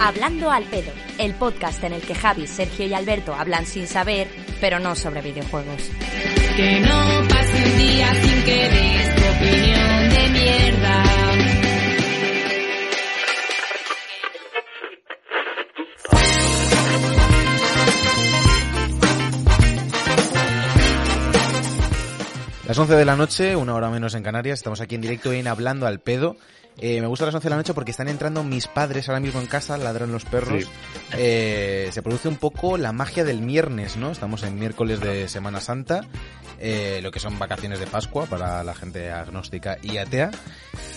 Hablando al pedo, el podcast en el que Javi, Sergio y Alberto hablan sin saber, pero no sobre videojuegos. Que no pase un día sin que des tu opinión de mierda. Las 11 de la noche, una hora menos en Canarias, estamos aquí en directo en Hablando al Pedo. Eh, me gusta las 11 de la noche porque están entrando mis padres ahora mismo en casa, ladran los perros. Sí. Eh, se produce un poco la magia del viernes, ¿no? Estamos en miércoles de Semana Santa, eh, lo que son vacaciones de Pascua para la gente agnóstica y atea.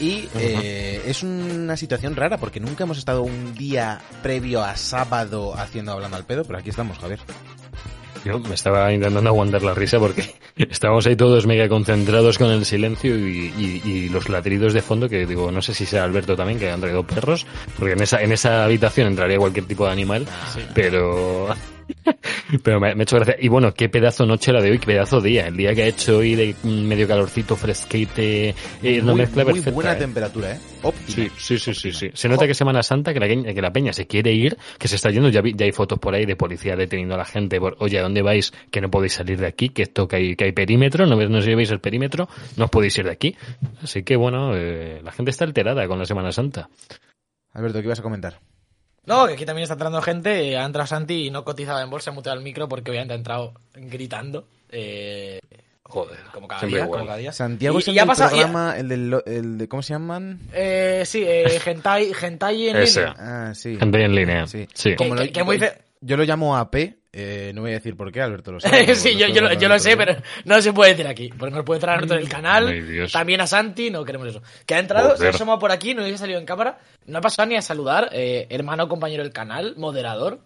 Y eh, es una situación rara porque nunca hemos estado un día previo a sábado haciendo Hablando al Pedo, pero aquí estamos, Javier. Yo me estaba intentando aguantar la risa porque estábamos ahí todos mega concentrados con el silencio y, y- y los ladridos de fondo que digo, no sé si sea Alberto también, que han traído perros, porque en esa, en esa habitación entraría cualquier tipo de animal, pero... Pero me, me ha hecho gracia. Y bueno, qué pedazo noche la de hoy, qué pedazo día. El día que ha hecho hoy de medio calorcito, fresquete, eh, una muy, mezcla muy perfecta. buena ¿eh? temperatura, ¿eh? Óptima. Sí, sí, sí, sí, sí. Se nota que Semana Santa, que la, que- la peña se quiere ir, que se está yendo, ya, vi- ya hay fotos por ahí de policía deteniendo a la gente por, oye, ¿a dónde vais? Que no podéis salir de aquí, que esto que hay, que hay perímetro, no, no llevéis el perímetro, no os podéis ir de aquí. Así que bueno, eh, la gente está alterada con la Semana Santa. Alberto, ¿qué ibas a comentar? No, que aquí también está entrando gente. eh, Ha entrado Santi y no cotizaba en bolsa, ha muteado el micro porque obviamente ha entrado gritando. Eh, Joder, como cada día, como cada día. Santiago Y- es el ya del pasa- programa, el, del, lo- el de, ¿cómo se llaman? Eh, sí, eh, Gentai, Gentai en Ese. línea. Ah, sí. Gente en línea. Sí. Sí. Como Que- lo- que- que muy fe- Yo lo llamo AP, eh, no voy a decir por qué, Alberto lo sabe. sí, yo, yo, lo- yo lo sé, pero no se puede decir aquí. Porque nos puede entrar a nosotros en el canal. También a Santi, no queremos eso. Que ha entrado, se ha asomado por aquí, no había salido en cámara. No ha pasado ni a saludar. eh, hermano, compañero del canal, moderador.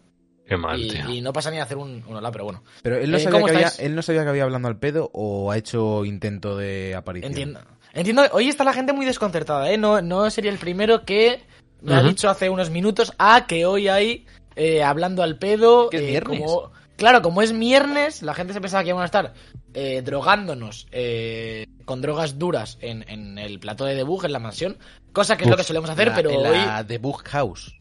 Qué mal, Y, tío. y no pasa ni a hacer un, un hola, pero bueno. Pero él no, Eh, sabía ¿cómo que había, él no sabía que había hablando al pedo o ha hecho intento de aparición. Entiendo. Entiendo. Hoy está la gente muy desconcertada, ¿eh? No, no sería el primero que me ha dicho hace unos minutos ah, que hoy hay eh, hablando al pedo. Es eh, viernes. como- claro, como es viernes, la gente se pensaba que iban a estar eh, drogándonos eh, con drogas duras en, en el plató de debug, en la mansión. Cosa que es lo que solemos hacer, La- pero en hoy. la The Book House.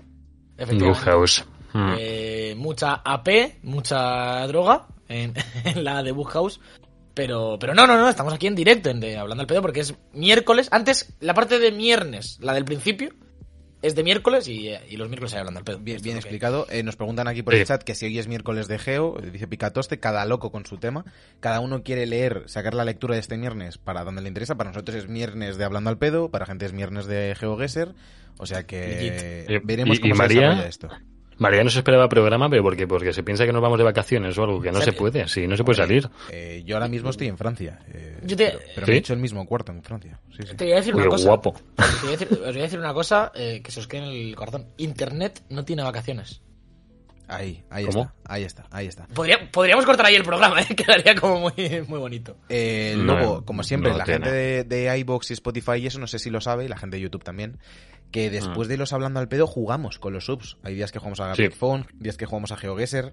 efectivamente, House. Mm. eh, mucha AP, mucha droga en, en la de Book House. Pero, pero no, no, no, estamos aquí en directo, en de, hablando al pedo, porque es miércoles. Antes, la parte de viernes, la del principio, es de miércoles y, eh, y los miércoles hay hablando al pedo. Bien, bien que- explicado. Eh, nos preguntan aquí por Sí. el chat que si hoy es miércoles de Geo, eh, dice Picatoste, cada loco con su tema. Cada uno quiere leer, sacar la lectura de este viernes para donde le interesa. Para nosotros es viernes de Hablando al Pedo, para gente es viernes de GeoGuessr. O sea que Y- veremos y- cómo y se María? desarrolla esto. María no se esperaba programa, pero porque, porque se piensa que nos vamos de vacaciones o algo, que no Sí. se puede, así no se puede salir. Eh, yo ahora mismo estoy en Francia. eh, Yo te- pero pero ¿Sí? me he hecho el mismo cuarto en Francia. Sí, sí. Te voy a decir una qué cosa. guapo. Te voy a decir, os voy a decir una cosa eh, que se os quede en el corazón. Internet no tiene vacaciones. Ahí, ahí ¿Cómo? está, ahí está, ahí está. Podría- podríamos cortar ahí el programa, ¿eh? quedaría como muy, muy bonito. Eh, No, luego, como siempre, no la tiene. gente de, de iBox y Spotify, y eso no sé si lo sabe, y la gente de YouTube también, que después de los hablando al pedo jugamos con los subs. Hay días que jugamos a Sí. Phone, días que jugamos a GeoGuessr.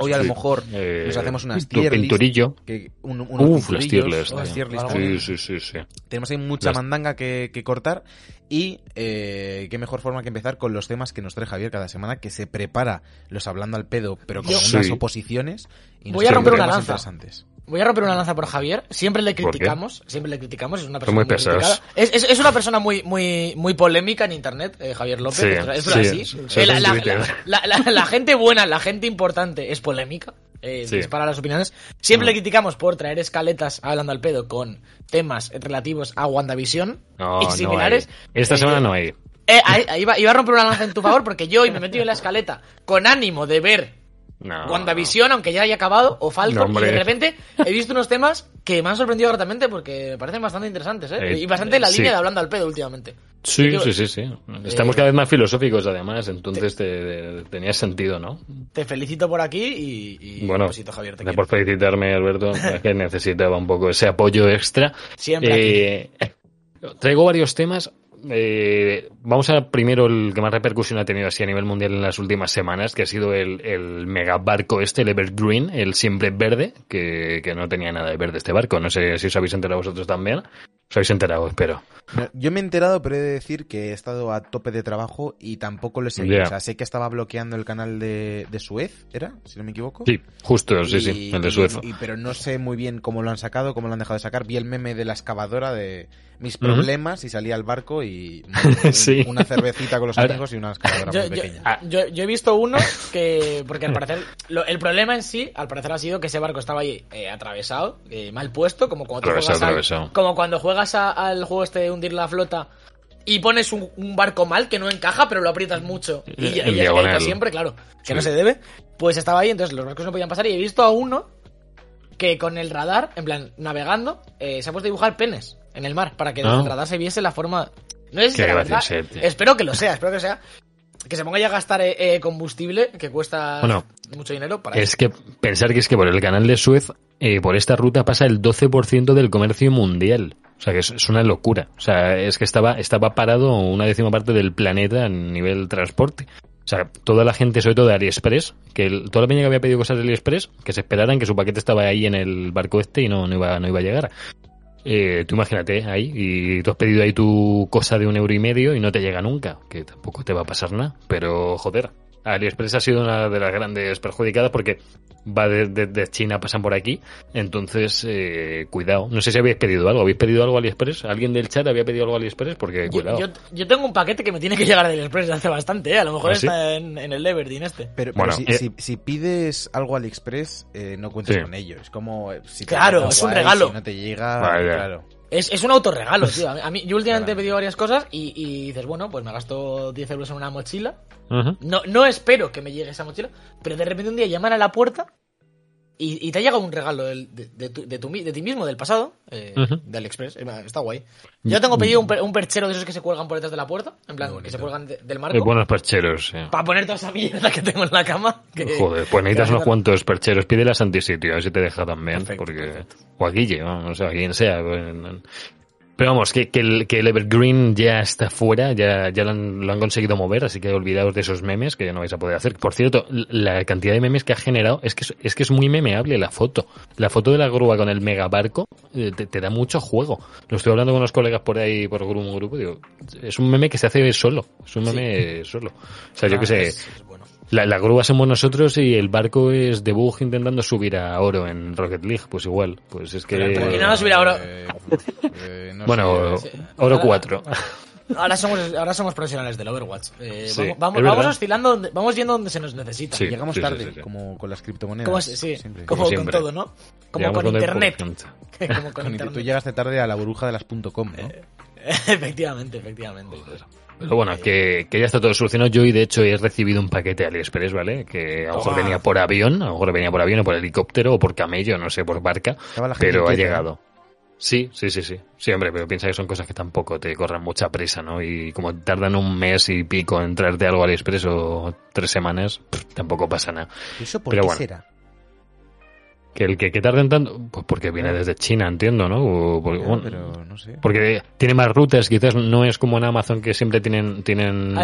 Hoy a lo mejor Eh, nos hacemos unas tier pinturillo. que un- unos Uf, las tier list, unas tío. tier list Sí, también. Sí, sí, sí, sí. Tenemos ahí mucha Las- mandanga que, que cortar y eh, qué mejor forma que empezar con los temas que nos trae Javier cada semana, que se prepara los hablando al pedo, pero con Yo- unas Sí. oposiciones. Y Voy a romper una lanza. Voy a romper una lanza por Javier. Siempre le criticamos, siempre le criticamos. Es una Son persona muy criticada. Es, es- es una persona muy, muy, muy polémica en internet, eh, Javier López. Sí, es, es sí, así. sobre la, gente buena, la gente importante es polémica. Eh. Dispara las opiniones. Siempre Mm. le criticamos por traer escaletas hablando al pedo con temas relativos a WandaVision No, y similares. Esta Eh, semana no hay. eh, ahí- iba, iba a romper una lanza en tu favor porque yo hoy me he metido en la escaleta con ánimo de ver No. WandaVision, aunque ya haya acabado, o No, Falcon, y de repente he visto unos temas que me han sorprendido gratamente porque me parecen bastante interesantes, ¿eh? Eh, y bastante en la línea de hablando al pedo últimamente. Sí, que- sí, sí, sí. Estamos Eh, cada vez más filosóficos, además, entonces te, te- tenía sentido, ¿no? Te felicito por aquí y, y bueno, besito, Javier. Te por felicitarme, Alberto. Que necesitaba un poco ese apoyo extra. Siempre Eh, traigo varios temas. Eh, vamos a primero el que más repercusión ha tenido así a nivel mundial en las últimas semanas, que ha sido el, el mega barco este, el Evergreen, el siempre verde, que, que no tenía nada de verde este barco. No sé si os habéis enterado vosotros también. Os habéis enterado, espero. Yo me he enterado, pero he de decir que he estado a tope de trabajo y tampoco lo he seguido. Ya. O sea, sé que estaba bloqueando el canal de, de Suez, ¿era? Si no me equivoco. Sí, justo, sí, Y- sí, el de y- y- pero no sé muy bien cómo lo han sacado, cómo lo han dejado de sacar. Vi el meme de la excavadora de mis problemas y salía al barco y Sí. una cervecita con los amigos y una excavadora Yo, muy yo- pequeña. Ah. yo- yo he visto uno que, porque al parecer, lo- el problema en sí, al parecer ha sido que ese barco estaba ahí eh, atravesado, eh, mal puesto, como cuando, tú Atravesado, juegas al- como cuando juegas a- al juego este de hundir la flota y pones un, un barco mal que no encaja, pero lo aprietas mucho y, diagonal. siempre, claro, que Sí. no se debe. Pues estaba ahí, entonces los barcos no podían pasar y he visto a uno que con el radar, en plan, navegando, eh, se ha puesto a dibujar penes en el mar para que desde el radar se viese la forma... No verdad. tío. Espero que lo sea, espero que sea. Que se ponga ya a gastar eh, eh, combustible, que cuesta Bueno, mucho dinero para Es que pensar que es que por el canal de Suez, eh, por esta ruta pasa el 12% del comercio mundial. O sea, que es, es una locura. O sea, es que estaba, estaba parado una décima parte del planeta a nivel transporte. O sea, toda la gente, sobre todo de AliExpress, que el- toda la peña que había pedido cosas de AliExpress, que se esperaran que su paquete estaba ahí en el barco este y no, no, iba, no iba a llegar. Eh, tú imagínate ahí, y tú has pedido ahí tu cosa de un euro y medio y no te llega nunca, que tampoco te va a pasar nada. Pero, joder, AliExpress ha sido una de las grandes perjudicadas porque va de, de- de China, pasan por aquí. Entonces, eh, cuidado. No sé si habéis pedido algo. ¿Habéis pedido algo a AliExpress? ¿Alguien del chat había pedido algo a AliExpress? Porque, Yo, cuidado. yo, yo tengo un paquete que me tiene que llegar del Express hace bastante, ¿eh? A lo mejor ¿Ah, sí? está en, en el Everdeen este. Pero, pero Bueno, si, eh, si- si pides algo AliExpress, eh, no cuentes Sí. con ello. Es como eh, si te Claro, llega es un guay, regalo. Si no te llega, Vale. claro. Es, es un autorregalo, tío. A mí, yo últimamente he pedido varias cosas y, y dices, bueno, pues me gasto 10 euros en una mochila. No, no espero que me llegue esa mochila, pero de repente un día llaman a la puerta y, y te ha llegado un regalo del- de, de tu- de tu mi- de ti mismo, del pasado, eh, Ujú. de AliExpress. Eh, Está guay. Yo tengo pedido un, per- un perchero de esos que se cuelgan por detrás de la puerta, en plan, que se cuelgan de- del marco, buenos percheros. sí. para poner toda esa mierda que tengo en la cama. que- Joder, pues necesitas unos cuantos percheros. Pídelas a Antisitio, a ver si te deja también. Perfecto, porque... perfecto. O a Guille, ¿no? sea, a quien sea. pues, Pero vamos, que, que, el, que el Evergreen ya está fuera, ya, ya lo, han, lo han conseguido mover, así que olvidaos de esos memes que ya no vais a poder hacer. Por cierto, la cantidad de memes que ha generado es que es, es que es muy memeable la foto. La foto de la grúa con el megabarco eh, te, te da mucho juego. Lo estoy hablando con unos colegas por ahí, por un grupo, digo, es un meme que se hace solo, es un meme solo. O sea, yo que sé, es- es bueno. La, la grúa somos nosotros y el barco es de Bug intentando subir a oro en Rocket League, pues igual, pues es que... Pero ¿por qué no nos hubiera ahora- Eh, eh, no Bueno, sé. Oro Ahora- 4. Ahora somos, ahora somos profesionales del Overwatch. Eh, Sí, vamos, vamos, oscilando, donde- vamos yendo donde se nos necesita. Sí. Llegamos sí, tarde, sí, sí. como con las criptomonedas. Como, sí, siempre. como, Como con todo, ¿no? Como Llegamos con internet. como con Con- Tú llegaste tarde a la burbuja de las .com, ¿no? efectivamente, efectivamente. Pero bueno, que, que ya está todo solucionado. Yo, y de hecho, he recibido un paquete de AliExpress, ¿vale? Que a lo mejor venía por avión, a lo mejor venía por avión o por helicóptero o por camello, no sé, por barca, pero ha llegado. Sí, sí, sí, sí. Sí, hombre, pero piensa que son cosas que tampoco te corran mucha prisa, ¿no? Y como tardan un mes y pico en traerte algo a AliExpress o tres semanas, pff, tampoco pasa nada. ¿Eso por Pero qué bueno. será? Que el que, que tarden tanto, pues porque viene desde China, entiendo, ¿no? O por- Ya, bueno, pero no sé. Porque tiene más rutas, quizás no es como en Amazon que siempre tienen, tienen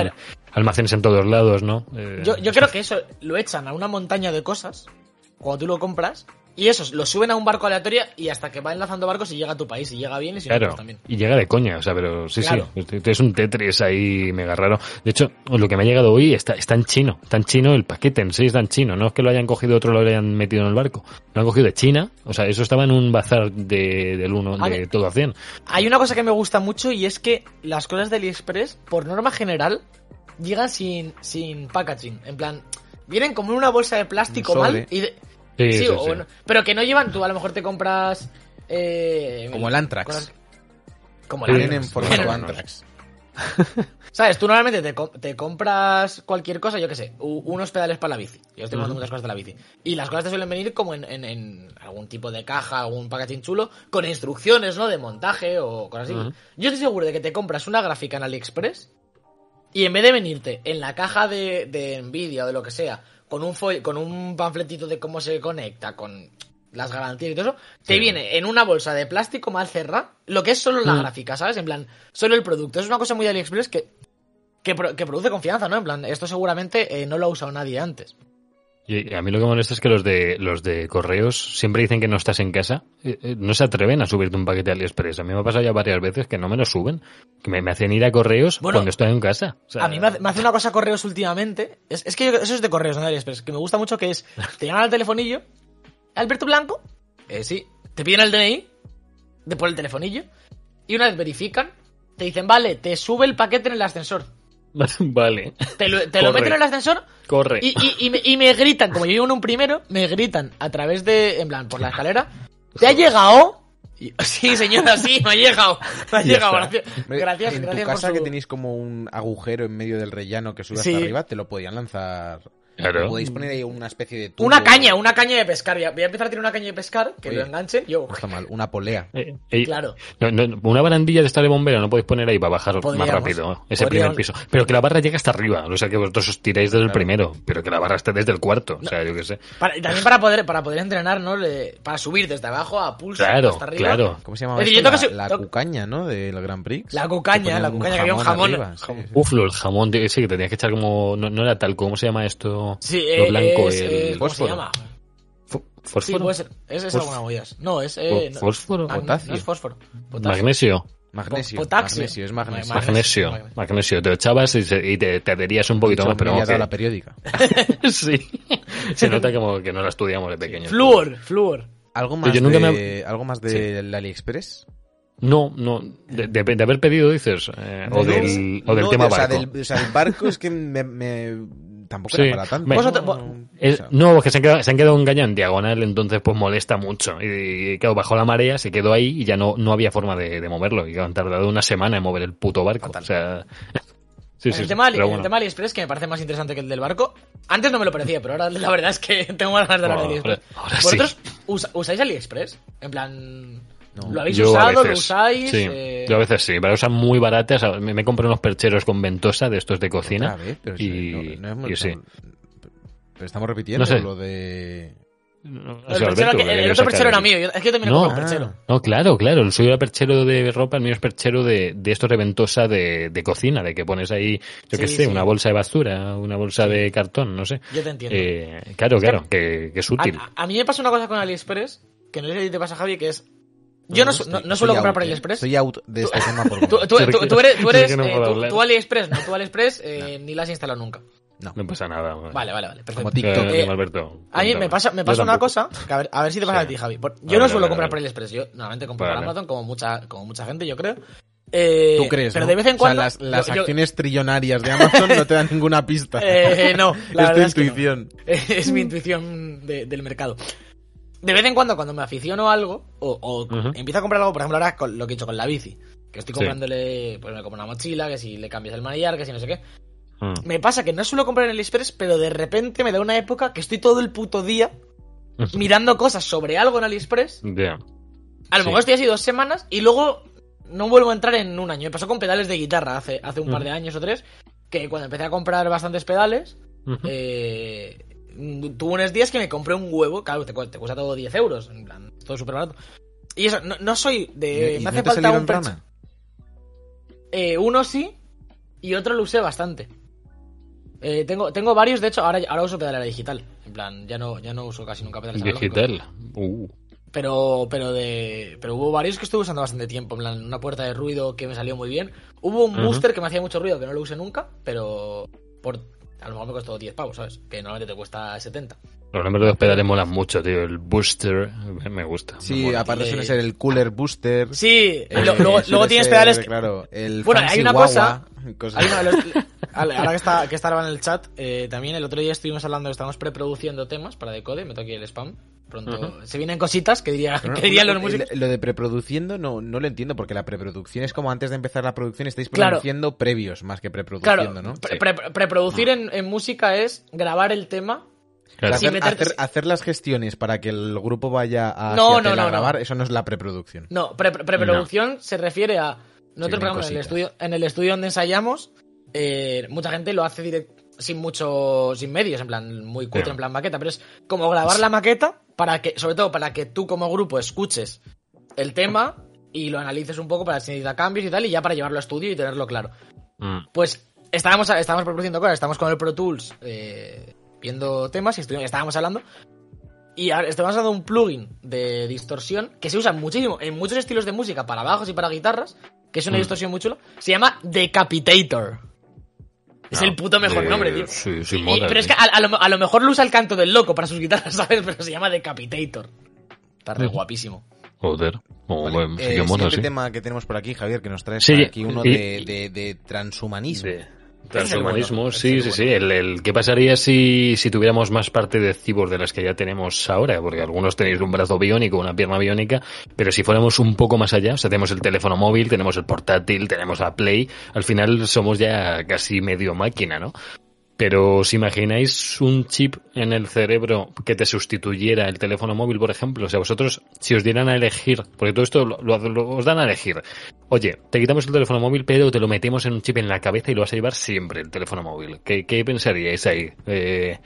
almacenes en todos lados, ¿no? Eh, Yo, yo creo que eso lo echan a una montaña de cosas cuando tú lo compras y esos lo suben a un barco aleatorio y hasta que va enlazando barcos y llega a tu país y llega bien y si no, pues también. y llega de coña, o sea, pero sí, Claro. sí, es- un Tetris ahí mega raro. De hecho, lo que me ha llegado hoy está, está en chino, está en chino el paquete en sí está en chino, no es que lo hayan cogido otro lo hayan metido en el barco, lo han cogido de China, o sea, eso estaba en un bazar de, del uno, A de todo a 100. Hay una cosa que me gusta mucho y es que las cosas de AliExpress, por norma general, llegan sin, sin packaging. En plan, vienen como en una bolsa de plástico mal y de- Sí, sí, sí, o sí. no- pero que no llevan, tú a lo mejor te compras... eh, Como el Antrax. cosas- Como el. Vienen en Antrax. formato Bueno, Antrax. ¿Sabes? Tú normalmente te, te compras cualquier cosa, yo qué sé, unos pedales para la bici. Yo estoy comprando muchas cosas de la bici. Y las cosas te suelen venir como en, en- en algún tipo de caja, algún packaging chulo, con instrucciones, ¿no? De montaje o cosas así. Yo estoy seguro de que te compras una gráfica en AliExpress y en vez de venirte en la caja de, de Nvidia o de lo que sea, con un, con un panfletito de cómo se conecta, con las garantías y todo eso, te Sí. viene en una bolsa de plástico mal cerrada, lo que es solo la Mm. gráfica, ¿sabes? En plan, solo el producto. Es una cosa muy de AliExpress que, que produce confianza, ¿no? En plan, esto seguramente eh, no lo ha usado nadie antes. Y a mí lo que me molesta es que los de los de correos siempre dicen que no estás en casa. Eh, eh, No se atreven a subirte un paquete AliExpress. A mí me ha pasado ya varias veces que no me lo suben. Que me, me hacen ir a correos Bueno, cuando estoy en casa. O sea, A mí me hace, me hace una cosa correos últimamente. Es, es que yo- eso es de correos, no de AliExpress. Que me gusta mucho que es. Te llaman al telefonillo. Alberto Blanco. Eh, sí. Te piden el DNI. De por el telefonillo. Y una vez verifican. Te dicen, vale, te sube el paquete en el ascensor. Vale, Te lo, te lo meten en el ascensor. corre. Y, y- y me, y me gritan, como yo vivo en un primero, me gritan a través de. En plan, por la escalera. ¿Te ha llegado? Y- sí, señora, sí, me ha llegado. Me ha llegado. Gracias, gracias, en gracias tu casa por que tenéis como un agujero en medio del rellano que sube Sí. hasta arriba, te lo podían lanzar. Claro. Podéis poner ahí una especie de tubo. Una caña, una caña de pescar. Voy a empezar a tirar una caña de pescar, que Oye. lo enganche. Yo, No está mal, una polea. Eh, eh, claro. no, no, una barandilla de esta de bombero no podéis poner ahí para bajar más rápido ese Podríamos. primer piso. Pero que la barra llegue hasta arriba. O sea, que vosotros os tiráis desde el primero, pero que la barra esté desde el cuarto. O sea, yo qué sé. Para- y también para poder, para poder entrenar, ¿no? Le- para subir desde abajo a pulso Claro, hasta arriba. claro. ¿Cómo se llama? Es esto? la, cucaña, ¿no? Del Grand Prix. La cucaña, la cucaña, que había un jamón. arriba, Jamón. sí. Uf, lo- el jamón, sí, que tenías que echar como. No, no era tal, ¿cómo se llama esto? Sí, lo eh, blanco, es, el. eh, ¿Cómo se fósforo. llama? fo- Sí, ¿Fósforo? puede ser. Es, es Fos- alguna movidas. No, es. Eh, ¿Fósforo? Potasio. No es fósforo. Potasio. Magnesio. Magnesio. Potaxio. Magnesio, es magnesio. Magnesio. Magnesio. Magnesio. Te lo echabas y, se- y te, te adherías un poquito más, pero me había vamos dado que- la periódica. sí. Se nota como que no la estudiamos de pequeños. Flúor, flúor. ¿Algo más, Yo nunca de, me- ¿algo más del AliExpress? No, no. De, de- de haber pedido, dices. eh, o No, del, o del no, tema o sea, barco. del, o sea, el barco es que me, me- tampoco Sí, era para tanto. me- Vosotros- ¿no? Es- O sea, no, es que se han, quedado, se han quedado engañados en diagonal, entonces pues molesta mucho. Y, y, claro, bajó la marea, se quedó ahí y ya no, no había forma de, de moverlo. Y han tardado una semana en mover el puto barco. Fatal. O sea. sí, En sí, el, tema, el bueno. tema AliExpress, que me parece más interesante que el del barco. Antes no me lo parecía, pero ahora la verdad es que tengo más ganas de hablar de AliExpress. ahora. ¿Vosotros usa- usáis AliExpress? En plan. No. ¿Lo habéis Yo a usado? ¿Lo veces, usáis? Sí, Eh, yo a veces sí, pero son muy baratas. Me, me compré unos percheros con ventosa de estos de cocina. vez, pero y, no- no hemos- y sí. Pero estamos repitiendo No sé. lo de... No, el, perchero Alberto, que- otro perchero era mío. Es que yo también No. un perchero. Ah. No, claro, claro. El suyo era perchero de ropa, el mío es perchero de, de estos de ventosa de, de cocina, de que pones ahí, yo qué Sí, sé, sí. una bolsa de basura, una bolsa de cartón, no sé. Yo te entiendo. Eh, claro, claro, que, que es útil. A, a mí me pasa una cosa con AliExpress, que no sé si te pasa, Javi, que es. Yo no, su- no, no suelo comprar out, por eh. AliExpress. Estoy out de este tema por Tú, tú- tú- tú eres, tú, eres, no eh, tú- AliExpress, no, tú AliExpress eh, ni la has instalado nunca. No pasa nada. Vale, vale, vale, perfecto. Como TikTok. Eh, Eh, Alberto, A mí me pasa, me pasa una cosa, que a ver, a ver si te pasa Sí. a ti, Javi. Por- yo Vale, no suelo vale, comprar vale. por AliExpress, yo normalmente compro por Vale. Amazon como mucha, como mucha gente, yo creo. Eh, ¿Tú crees, Pero no? de vez en cuando... O sea, las, las yo- yo- acciones trillonarias de Amazon no te dan ninguna pista. Eh, no, la es tu es no. intuición. es mi intuición de- del mercado. De vez en cuando, cuando me aficiono a algo, o, empiezo a comprar algo, por ejemplo, ahora con lo que he hecho con la bici, que estoy Sí. comprándole, pues me compro una mochila, que si le cambias el manillar, que si no sé qué. Mm. Me pasa que no suelo comprar en AliExpress, pero de repente me da una época que estoy todo el puto día mirando cosas sobre algo en AliExpress. Ya. A lo Sí. mejor estoy así dos semanas y luego no vuelvo a entrar en un año. Me pasó con pedales de guitarra hace, hace un par de años o tres, que cuando empecé a comprar bastantes pedales, eh, tuve unos días que me compré un huevo, claro, te, te cuesta todo 10 euros, en plan, todo súper barato. Y eso, no, no soy de... ¿Y me hace te falta un rana? Eh, uno sí y otro lo usé bastante. Eh, tengo, tengo varios, de hecho, ahora, ahora uso pedalera digital. En plan, ya no, ya no uso casi nunca pedales. Digital. Uh. Pero, pero de. Pero hubo varios que estuve usando bastante tiempo. En plan, una puerta de ruido que me salió muy bien. Hubo un booster que me hacía mucho ruido, que no lo usé nunca, pero por a lo mejor me costó 10 pavos, ¿sabes? Que normalmente te cuesta 70. Los nombres de los pedales molan mucho, tío. El booster me gusta. me Sí, mola. aparte suele ser el cooler booster. Sí, Eh, lo- luego, luego tienes pedales. que- Claro, el Bueno, fancy hay una guagua, cosa- cosas- Hay los- ahora que está, que estaba en el chat, eh, también el otro día estuvimos hablando, estamos preproduciendo temas para Decode, me toca aquí el spam. Pronto se vienen cositas que, diría, no, que dirían lo- los músicos. Lo de preproduciendo no, no lo entiendo, porque la preproducción es como antes de empezar la producción estáis Claro. produciendo previos más que Claro, preproduciendo, ¿no? pre- pre- preproducir en, en música es grabar el tema Claro. hacer, meterte- hacer- hacer las gestiones para que el grupo vaya a No, no, no, a grabar, eso no es la preproducción. No, pre- pre- preproducción se refiere a. Nosotros, ejemplo, en el, estudio, en el estudio donde ensayamos, eh, mucha gente lo hace direct- sin mucho, sin medios, en plan, muy cutre, en plan maqueta, pero es como grabar la maqueta para que, sobre todo para que tú como grupo escuches el tema y lo analices un poco para si necesita cambios y tal, y ya para llevarlo a estudio y tenerlo claro. Mm. Pues estábamos, estábamos produciendo cosas, estamos con el Pro Tools, eh, viendo temas y estuvimos- estábamos hablando. Y estamos hablando de un plugin de distorsión que se usa muchísimo en muchos estilos de música para bajos y para guitarras, que es una Mm. distorsión muy chula. Se llama Decapitator. Es el puto mejor de- nombre, tío. sí, sí, Y- pero es que a, a lo, a lo mejor lo usa el canto del loco para sus guitarras, ¿sabes? Pero se llama Decapitator. Está re guapísimo. Joder. Oh, Vale, bueno, sí eh, que mola, siguiente sí. tema que tenemos por aquí, Javier, que nos trae Sí, aquí uno y- de, de- de transhumanismo. Transhumanismo, sí, sí, sí. El, el- ¿Qué pasaría si, si tuviéramos más parte de cibor de las que ya tenemos ahora? Porque algunos tenéis un brazo biónico, una pierna biónica, pero si fuéramos un poco más allá, o sea, tenemos el teléfono móvil, tenemos el portátil, tenemos la Play, al final somos ya casi medio máquina, ¿no? Pero os imagináis un chip en el cerebro que te sustituyera el teléfono móvil, por ejemplo. O sea, vosotros, si os dieran a elegir, porque todo esto lo, lo- lo- os dan a elegir. Oye, te quitamos el teléfono móvil, pero te lo metemos en un chip en la cabeza y lo vas a llevar siempre, el teléfono móvil. ¿Qué, qué pensaríais ahí? Eh,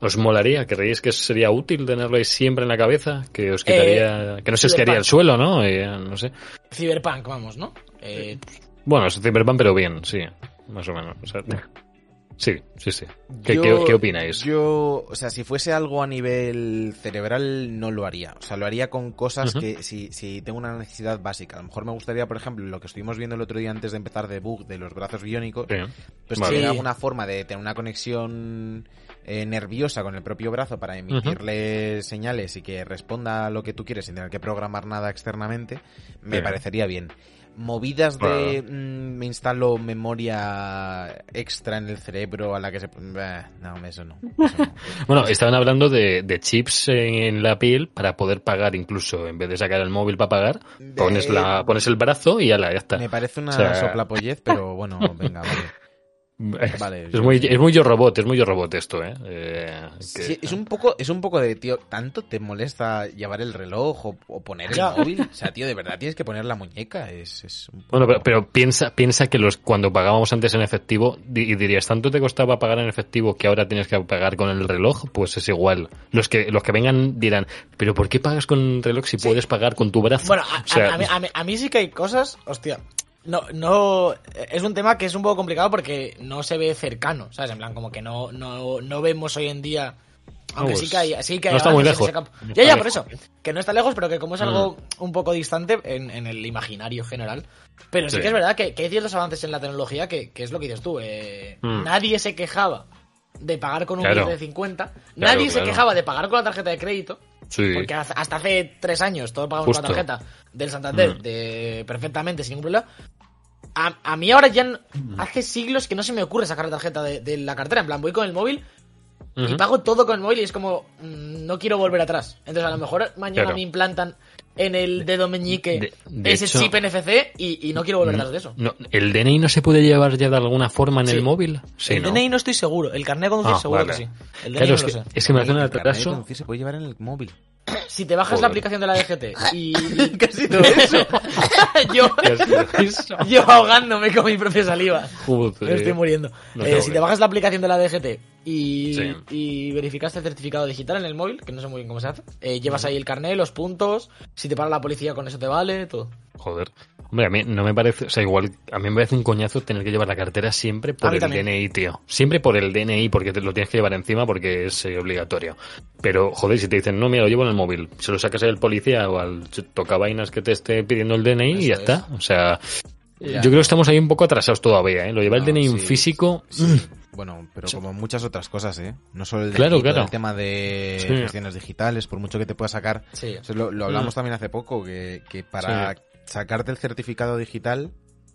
¿Os molaría? ¿Creéis que sería útil tenerlo ahí siempre en la cabeza? Que os quitaría, que no se os quedaría el suelo, ¿no? Eh, no sé. Cyberpunk, vamos, ¿no? Eh, Bueno, es Cyberpunk, pero bien, sí. Más o menos. O sea, sí, sí, sí. ¿Qué, Yo- qué- qué opináis? Yo, o sea, si fuese algo a nivel cerebral, no lo haría. O sea, lo haría con cosas que si, si tengo una necesidad básica. A lo mejor me gustaría, por ejemplo, lo que estuvimos viendo el otro día antes de empezar de bug de los brazos biónicos, Sí. pues Vale. tener alguna forma de tener una conexión eh, nerviosa con el propio brazo para emitirle señales y que responda a lo que tú quieres sin tener que programar nada externamente, me Sí. parecería bien. Movidas de mm, me instalo memoria extra en el cerebro a la que se... Bah, no, eso no. eso no. Bueno, estaban hablando de, de chips en la piel para poder pagar incluso, en vez de sacar el móvil para pagar, pones, la, pones el brazo y ala, ya está. Me parece una O sea- soplapollez, pero bueno, venga, vale. Vale, es, yo- muy, es muy yo robot, es muy yo robot esto, ¿eh? Eh, que- Sí, es un poco, es un poco de tío, ¿tanto te molesta llevar el reloj o, o poner el móvil? O sea, tío, de verdad tienes que poner la muñeca, es, es un poco... Bueno, pero, pero piensa, piensa que los cuando pagábamos antes en efectivo, di- y dirías, ¿tanto te costaba pagar en efectivo que ahora tienes que pagar con el reloj? Pues es igual. Los que, los que vengan dirán, ¿pero por qué pagas con el reloj si puedes pagar con tu brazo? Bueno, a, O sea, a- a mí, a mí- a mí sí que hay cosas, hostia. No, no, es un tema que es un poco complicado porque no se ve cercano, ¿sabes? En plan, como que no, no, no vemos hoy en día. Aunque No, sí que hay, sí que hay no está muy lejos. ese campo. No Ya, está ya, por. Mm. eso. Que no está lejos, pero que como es algo un poco distante en, en el imaginario general. Pero sí, Sí. que es verdad que, que hay ciertos avances en la tecnología que, que es lo que dices tú. eh, Mm. Nadie se quejaba de pagar con un Claro. billete de 50. nadie se quejaba de pagar con la tarjeta de crédito. sí. Porque hasta hace tres años todo pagamos con la tarjeta del Santander Mm. de, perfectamente, sin ningún problema. A, a mí ahora ya hace siglos que no se me ocurre sacar la tarjeta de, de la cartera. En plan, voy con el móvil y pago todo con el móvil y es como, mm, no quiero volver atrás. Entonces a lo mejor mañana Claro. me implantan en el dedo meñique De- de ese hecho- chip NFC y, y no quiero volver atrás de eso. No, ¿El DNI no se puede llevar ya de alguna forma en Sí. el móvil? Sí, el ¿no? DNI no estoy seguro. El carnet de conducir Ah, seguro vale. que sí. El DNI Claro, no es lo que, sé. es que me hace un El carnet de conducir se puede llevar en el móvil. Si te bajas Joder. la aplicación de la DGT y... ¿Qué ha sido eso? yo, ahogándome con mi propia saliva. Joder. Me estoy muriendo. No Eh, si te bajas la aplicación de la DGT y, Sí. y verificaste el certificado digital en el móvil, que no sé muy bien cómo se hace, eh, llevas ahí el carnet, los puntos, si te para la policía con eso te vale, todo. Joder. Hombre, a mí no me parece, o sea, igual, a mí me parece un coñazo tener que llevar la cartera siempre por el también. DNI, tío. Siempre por el DNI, porque te lo tienes que llevar encima porque es eh, obligatorio. Pero, joder, si te dicen, no, mira, lo llevo en el móvil, se lo sacas al policía o al tocavainas que te esté pidiendo el DNI y ya está. O sea, Ya. yo creo que estamos ahí un poco atrasados todavía, ¿eh? Lo lleva el DNI en físico. sí. mm, Bueno, pero como muchas otras cosas, ¿eh? No solo el, Claro, delito, claro. el tema de Sí. gestiones digitales, por mucho que te pueda sacar. Sí. Lo, lo hablamos Mm. también hace poco, que, que para sacarte el certificado digital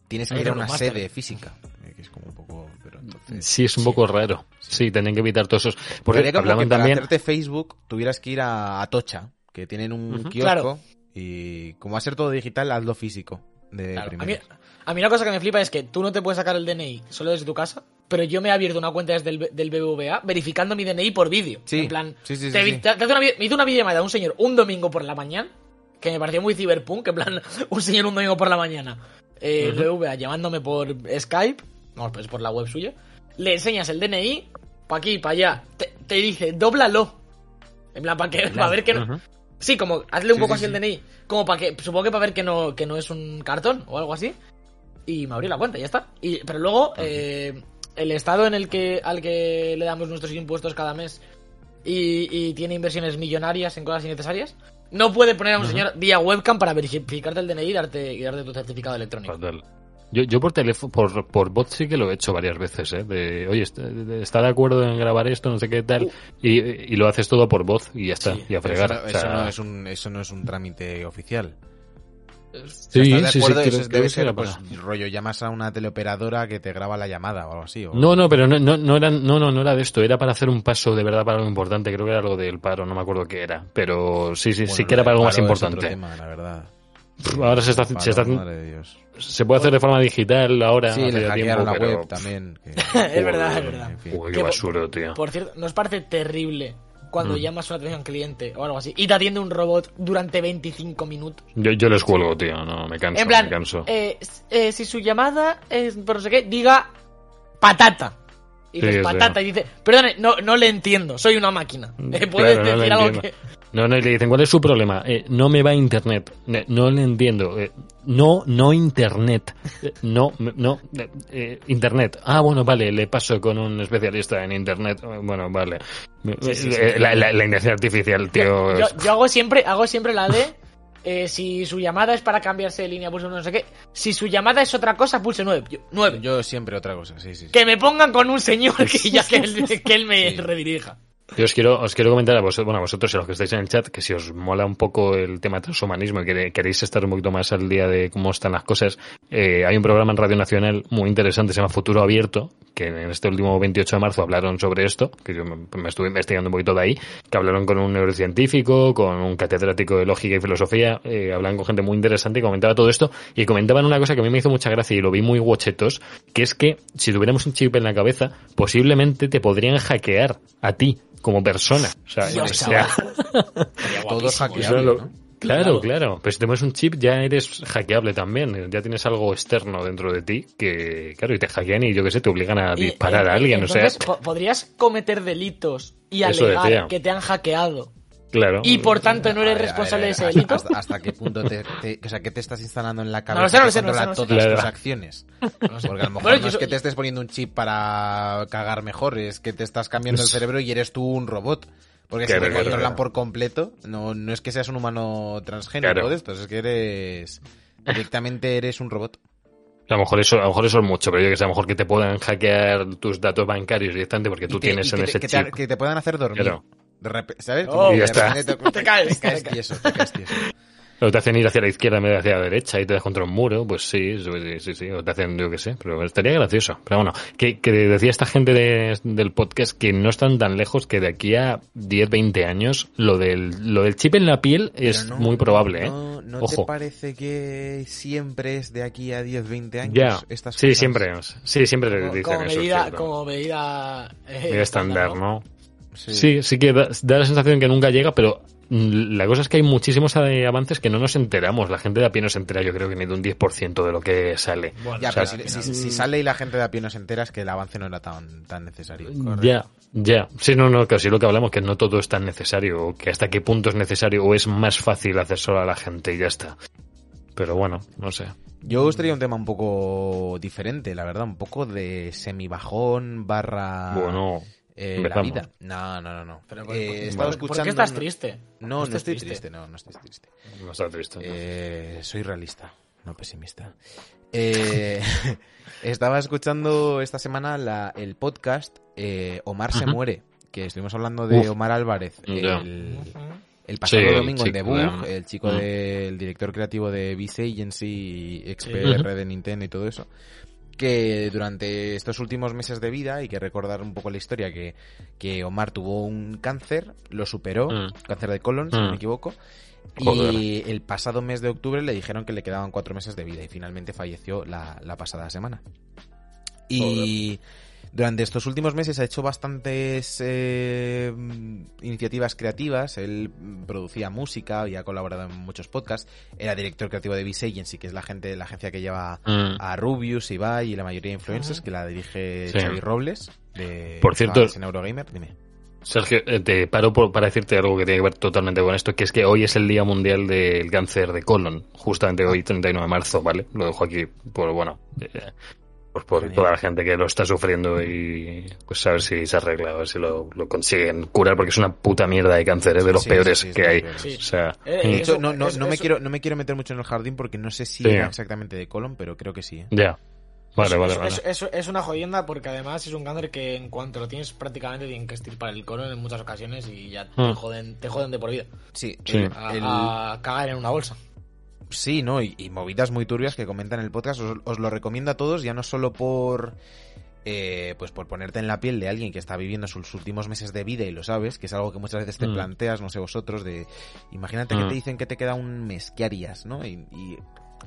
tienes que ir a una sede física. eh, Que es como un poco... Pero entonces... Sí, es un poco raro. Sí, tienen que evitar todos esos. Porque hablaban que para también. hacerte Facebook tuvieras que ir a Atocha, que tienen un kiosco Claro. y como va a ser todo digital, hazlo físico. De Claro, a, mí, primeras. A mí una cosa que me flipa es que tú no te puedes sacar el DNI solo desde tu casa, pero yo me he abierto una cuenta desde el, del BBVA verificando mi DNI por vídeo. Sí. En plan, Sí, sí, sí, te, te hace una me hizo una videollamada un señor un domingo por la mañana, que me pareció muy cyberpunk, en plan, un señor un domingo por la mañana, eh, BBVA llamándome por Skype, no, pues por la web suya, le enseñas el DNI, pa' aquí, pa' allá, te, te dice, dóblalo. En plan, para que, para ver que no... Sí, como hazle un Sí, poco sí, así sí. el DNI, como para que, supongo que para ver que no, que no es un cartón o algo así. Y me abrí la cuenta, y ya está. Y, pero luego, eh, el estado en el que al que le damos nuestros impuestos cada mes y, y tiene inversiones millonarias en cosas innecesarias, no puede poner a un señor vía webcam para verificarte el DNI y darte, y darte tu certificado electrónico. Fatal. Yo, yo por teléfono, por, por bot sí que lo he hecho varias veces, ¿eh? De, oye, ¿está, de- acuerdo en grabar esto, no sé qué tal, y, y lo haces todo por voz y ya está, Sí, y a fregar. Eso, no, O sea, eso no es un, eso no es un trámite oficial. Sí, ¿Estás de sí, sí, acuerdo? creo- debe que ser, pues, rollo, llamas a una teleoperadora que te graba la llamada o algo así. o- No, no, pero no, no, no, era, no, no, no era de esto, era para hacer un paso de verdad para algo importante, creo que era algo del paro, no me acuerdo qué era, pero sí, sí, Bueno, sí que era lo para algo más es importante. tema, la verdad. Ahora se está, Paro, se está, madre de Dios. se puede hacer de forma digital ahora, Sí, le hackearon la pero- web también. que- es verdad, es verdad. en fin. Uy, qué basura, tío. Por cierto, ¿nos parece terrible cuando Mm. llamas una atención cliente o algo así y te atiende un robot durante 25 minutos? Yo, yo les cuelgo, tío, no, me canso, en plan, me canso. eh, eh, si su llamada es por no sé qué, diga patata. Y dices sí. patata y dice, perdone, no, no le entiendo, soy una máquina. Claro, Puedes no decir algo entiendo. que... No, no, y le dicen, ¿cuál es su problema? Eh, no me va internet. Ne- No le entiendo. Eh, no, no internet. Eh, no, no, internet. Ah, bueno, vale, le paso con un especialista en internet. Bueno, vale. Sí, sí, sí. La, la, la inteligencia artificial, tío. Yo, yo hago siempre, hago siempre la de eh, si su llamada es para cambiarse de línea, pulse no sé qué. Si su llamada es otra cosa, pulse 9. 9. Yo siempre otra cosa, sí, sí. sí. Que me pongan con un señor que ya que él, que él me Sí. redirija. Yo os quiero, os quiero comentar a vosotros, bueno, a vosotros y a los que estáis en el chat, que si os mola un poco el tema transhumanismo y queréis estar un poquito más al día de cómo están las cosas, eh, hay un programa en Radio Nacional muy interesante, se llama Futuro Abierto, que en este último 28 de marzo hablaron sobre esto, que yo me, me estuve investigando un poquito de ahí, que hablaron con un neurocientífico, con un catedrático de lógica y filosofía, eh, hablaban con gente muy interesante y comentaba todo esto, y comentaban una cosa que a mí me hizo mucha gracia y lo vi muy guachetos, que es que si tuviéramos un chip en la cabeza, posiblemente te podrían hackear a ti como persona. O sea, Dios, o sea. Claro, Claro. claro. Pero si te pones un chip ya eres hackeable también. Ya tienes algo externo dentro de ti que, claro, y te hackean y yo qué sé, te obligan a Y, disparar eh, a alguien. O sea, podrías cometer delitos y alegar que te han hackeado. Claro. Y por tanto no eres responsable a de ese hasta- delito. Hasta, hasta qué punto te, te- o sea, ¿qué te estás instalando en la cabeza sé, no que sé, no sé, controla no lo sé. todas Claro. tus acciones? Porque a lo mejor Bueno, no es que te estés poniendo un chip para cagar mejor, es que te estás cambiando el cerebro y eres tú un robot. Porque Claro, si te controlan claro. por completo, no, no es que seas un humano transgénico Claro. de estos, es que eres... Directamente eres un robot. A lo mejor eso, a lo mejor eso es mucho, pero yo que sé, a lo mejor que te puedan hackear tus datos bancarios directamente porque tú te- tienes en que ese te, que chip. te- que te puedan hacer dormir. Claro. De repente, ¿sabes? Oh, Como Y ya de está. Te caes, te caes te caes. tieso, te caes tieso. O te hacen ir hacia la izquierda en vez de hacia la derecha y te das contra un muro, pues sí, sí, sí, sí, o te hacen, yo qué sé, pero estaría gracioso. Pero bueno, que, que decía esta gente de- del podcast que no están tan lejos que de aquí a 10, 20 años lo del, lo del chip en la piel es no- muy probable, ¿eh? ¿No, no Ojo. te parece que siempre es de aquí a 10, 20 años? Ya, estas sí, cosas? siempre, sí, siempre Como, dicen como eso. medida, como medida, eh, Medida estándar, ¿no? Sí. Sí, sí que da, da la sensación que nunca llega, pero mm, la cosa es que hay muchísimos avances que no nos enteramos. La gente de a pie no se entera, yo creo que ni de un 10% de lo que sale. Bueno, Ya, O sea, pero si, si- si sale y la gente de a pie no se entera es que el avance no era tan, tan necesario. Ya, ya. Sí, no, no, casi lo que hablamos, que no todo es tan necesario, o que hasta qué punto es necesario, o es más fácil hacer solo a la gente y ya está. Pero bueno, no sé. Yo os traía un tema un poco diferente, la verdad, un poco de semibajón barra Bueno, eh, la vida. No, no, no, no. Pero, Eh, ¿por, escuchando... qué estás triste? No, no, estés estoy triste. no, no estoy triste. no está triste. ¿no? Eh, soy realista, no pesimista. Eh, estaba escuchando esta semana la- el podcast eh, Omar se muere, que estuvimos hablando de Uf. Omar Álvarez el, el pasado Sí, domingo en The chico Bug, de- el chico del director creativo de Vice Agency. XPR de Nintendo y todo eso que durante estos últimos meses de vida, y que recordar un poco la historia, que, que Omar tuvo un cáncer, lo superó, Mm. cáncer de colon, si no Mm. me equivoco, Joder. y el pasado mes de octubre le dijeron que le quedaban cuatro meses de vida y finalmente falleció la, la pasada semana. Y durante estos últimos meses ha hecho bastantes eh, iniciativas creativas. Él producía música, había colaborado en muchos podcasts. Era director creativo de Vice Agency, que es la gente, la agencia que lleva Mm. a Rubius, Ibai y la mayoría de influencers, que la dirige Sí. Xavi Robles. De Por cierto- Fans en Eurogamer. Dime. Sergio, eh, te paro por- para decirte algo que tiene que ver totalmente con esto, que es que hoy es el Día Mundial del Cáncer de Colon, justamente hoy, 39 de marzo, ¿vale? Lo dejo aquí, por bueno. eh, Pues por Genial. toda la gente que lo está sufriendo y pues a ver si se arregla, a ver si lo, lo consiguen curar, porque es una puta mierda de cáncer, ¿eh? de los Sí, peores sí, sí, que hay. O sea, Eh, mm, De hecho, Eso- no, no, eso- no me eso- quiero, no me quiero meter mucho en el jardín porque no sé si Sí. era exactamente de colon, pero creo que sí. ¿eh? ya. Vale, es, vale, vale. es- es- es una jodienda porque además es un cáncer que en cuanto lo tienes prácticamente tienen que estirpar el colon en muchas ocasiones y ya te, Mm. joden, te joden de por vida. Sí, A, el- a cagar en una bolsa. Sí, ¿no? Y, y movidas muy turbias que comentan en el podcast. Os, os lo recomiendo a todos, ya no solo por. eh, pues por ponerte en la piel de alguien que está viviendo sus últimos meses de vida y lo sabes, que es algo que muchas veces te Mm. planteas, no sé vosotros, de imagínate que Mm. te dicen que te queda un mes, ¿qué harías? ¿no? Y, y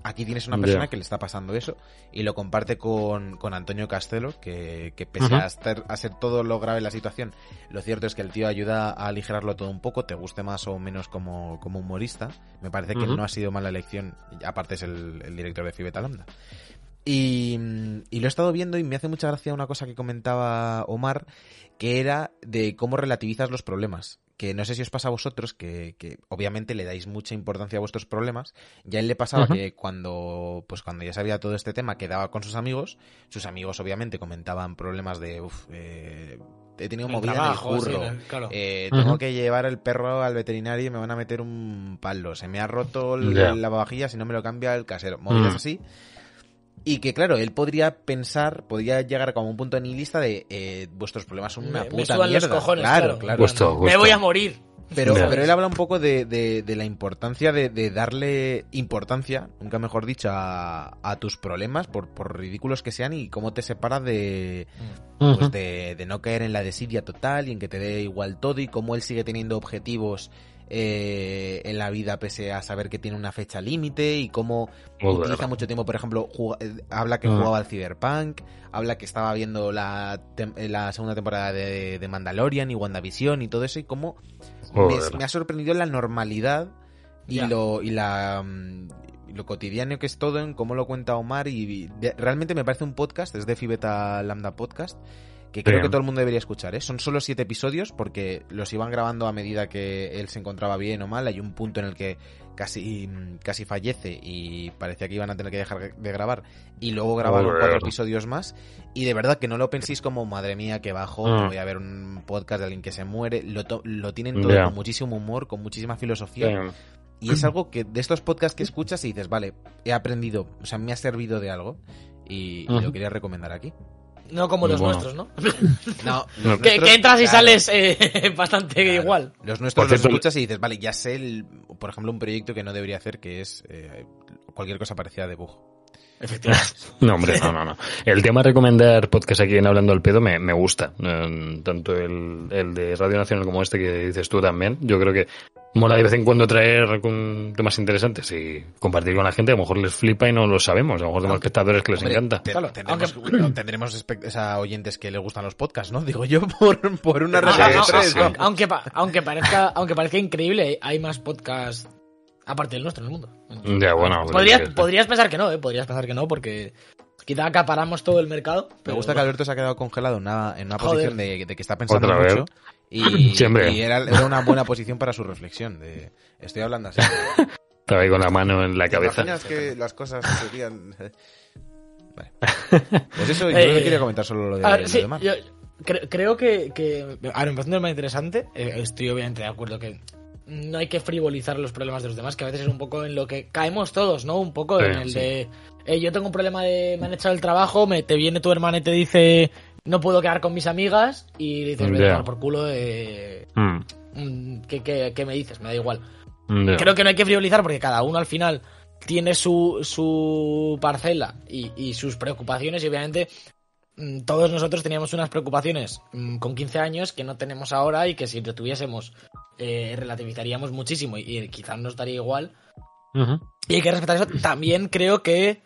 aquí tienes una persona que le está pasando eso y lo comparte con, con Antonio Castelo, que, que pese a, estar, a ser todo lo grave la situación, lo cierto es que el tío ayuda a aligerarlo todo un poco, te guste más o menos como, como humorista. Me parece que no ha sido mala elección, aparte es el, el director de Fibeta Lambda. Y, y lo he estado viendo y me hace mucha gracia una cosa que comentaba Omar, que era de cómo relativizas los problemas. Que no sé si os pasa a vosotros, que, que obviamente le dais mucha importancia a vuestros problemas. Ya a él le pasaba que cuando, pues cuando ya sabía todo este tema, quedaba con sus amigos. Sus amigos obviamente comentaban problemas de, uff, eh, he tenido El movida trabajo, en el curro. sí, claro. Eh, tengo que llevar el perro al veterinario y me van a meter un palo. Se me ha roto el Ya. lavavajillas si no me lo cambia el casero. Movidas Mm. así. Y que claro, él podría pensar, podría llegar como un punto nihilista de eh, vuestros problemas son una Me- me puta los mierda. cojones, claro, claro. Me voy a morir. Pero, pero él habla un poco de, de- de la importancia de, de darle importancia, nunca mejor dicho, a, a tus problemas, por, por ridículos que sean, y cómo te separa de, pues de, de no caer en la desidia total y en que te dé igual todo y cómo él sigue teniendo objetivos eh, en la vida pese a saber que tiene una fecha límite y cómo Muy utiliza mucho tiempo, por ejemplo, eh, habla que Ah. jugaba al Cyberpunk, habla que estaba viendo la, eh, la segunda temporada de, de Mandalorian y WandaVision y todo eso y cómo me, ha sorprendido la normalidad y lo y la mm, lo cotidiano que es todo en cómo lo cuenta Omar y, y de- realmente me parece un podcast, es de Fibeta Lambda Podcast que creo que todo el mundo debería escuchar, ¿eh? Son solo siete episodios porque los iban grabando a medida que él se encontraba bien o mal. Hay un punto en el que casi, casi fallece y parecía que iban a tener que dejar de grabar y luego grabaron Joder. cuatro episodios más. Y de verdad que no lo penséis como, madre mía, que bajo, Ah. que voy a ver un podcast de alguien que se muere. Lo, to- lo tienen todo con muchísimo humor, con muchísima filosofía. Y es algo que de estos podcasts que escuchas y dices, vale, he aprendido, o sea, me ha servido de algo y, lo quería recomendar aquí. No como los Bueno. nuestros, ¿no? No, los que, nuestros- que entras y claro, sales eh, bastante claro. igual. Los nuestros los escuchas y dices, vale, ya sé, el- por ejemplo, un proyecto que no debería hacer que es eh, cualquier cosa parecida de bug. Efectivamente. No, hombre, no, no, no. El tema de recomendar podcast aquí en Hablando al Pedo me, me gusta. Eh, tanto el, el de Radio Nacional como este que dices tú también. Yo creo que mola de vez en cuando traer con temas interesantes y compartir con la gente. A lo mejor les flipa y no lo sabemos. A lo mejor tenemos espectadores que les Hombre, encanta. te- Claro, tendremos, tendremos o sea, oyentes que les gustan los podcasts, ¿no? Digo yo por, por una regla de tres, sí. Aunque, pa- aunque, parezca, aunque parezca increíble, hay más podcasts aparte del nuestro en el mundo. Ya, bueno. Podrías, que- podrías pensar que no, ¿eh? Podrías pensar que no, porque quizá acaparamos todo el mercado. Me pero gusta que no. Alberto se ha quedado congelado en una, en una posición de, de que está pensando Otra vez. mucho y, Siempre. y era, era una buena posición para su reflexión. De, estoy hablando así. Estaba ahí con la mano en la ¿Te cabeza. imaginas que las cosas serían...? Vale. Pues eso, yo Eh, no quería comentar solo lo de, lo sí, de Mar. yo cre- creo que, que. A ver, me parece tema interesante. eh, estoy obviamente de acuerdo que no hay que frivolizar los problemas de los demás, que a veces es un poco en lo que caemos todos, ¿no? Un poco Sí, en el sí. de. eh, yo tengo un problema de. Me han echado el trabajo, me, te viene tu hermana y te dice. No puedo quedar con mis amigas. Y dices, vete tomar por culo. Eh, Mm, mm, ¿qué, qué, qué me dices? Me da igual. Creo que no hay que frivolizar porque cada uno al final tiene su, su parcela y, y sus preocupaciones y obviamente mm, todos nosotros teníamos unas preocupaciones mm, con 15 años que no tenemos ahora y que si lo tuviésemos eh, relativizaríamos muchísimo y, y quizás nos daría igual. Y hay que respetar eso. También creo que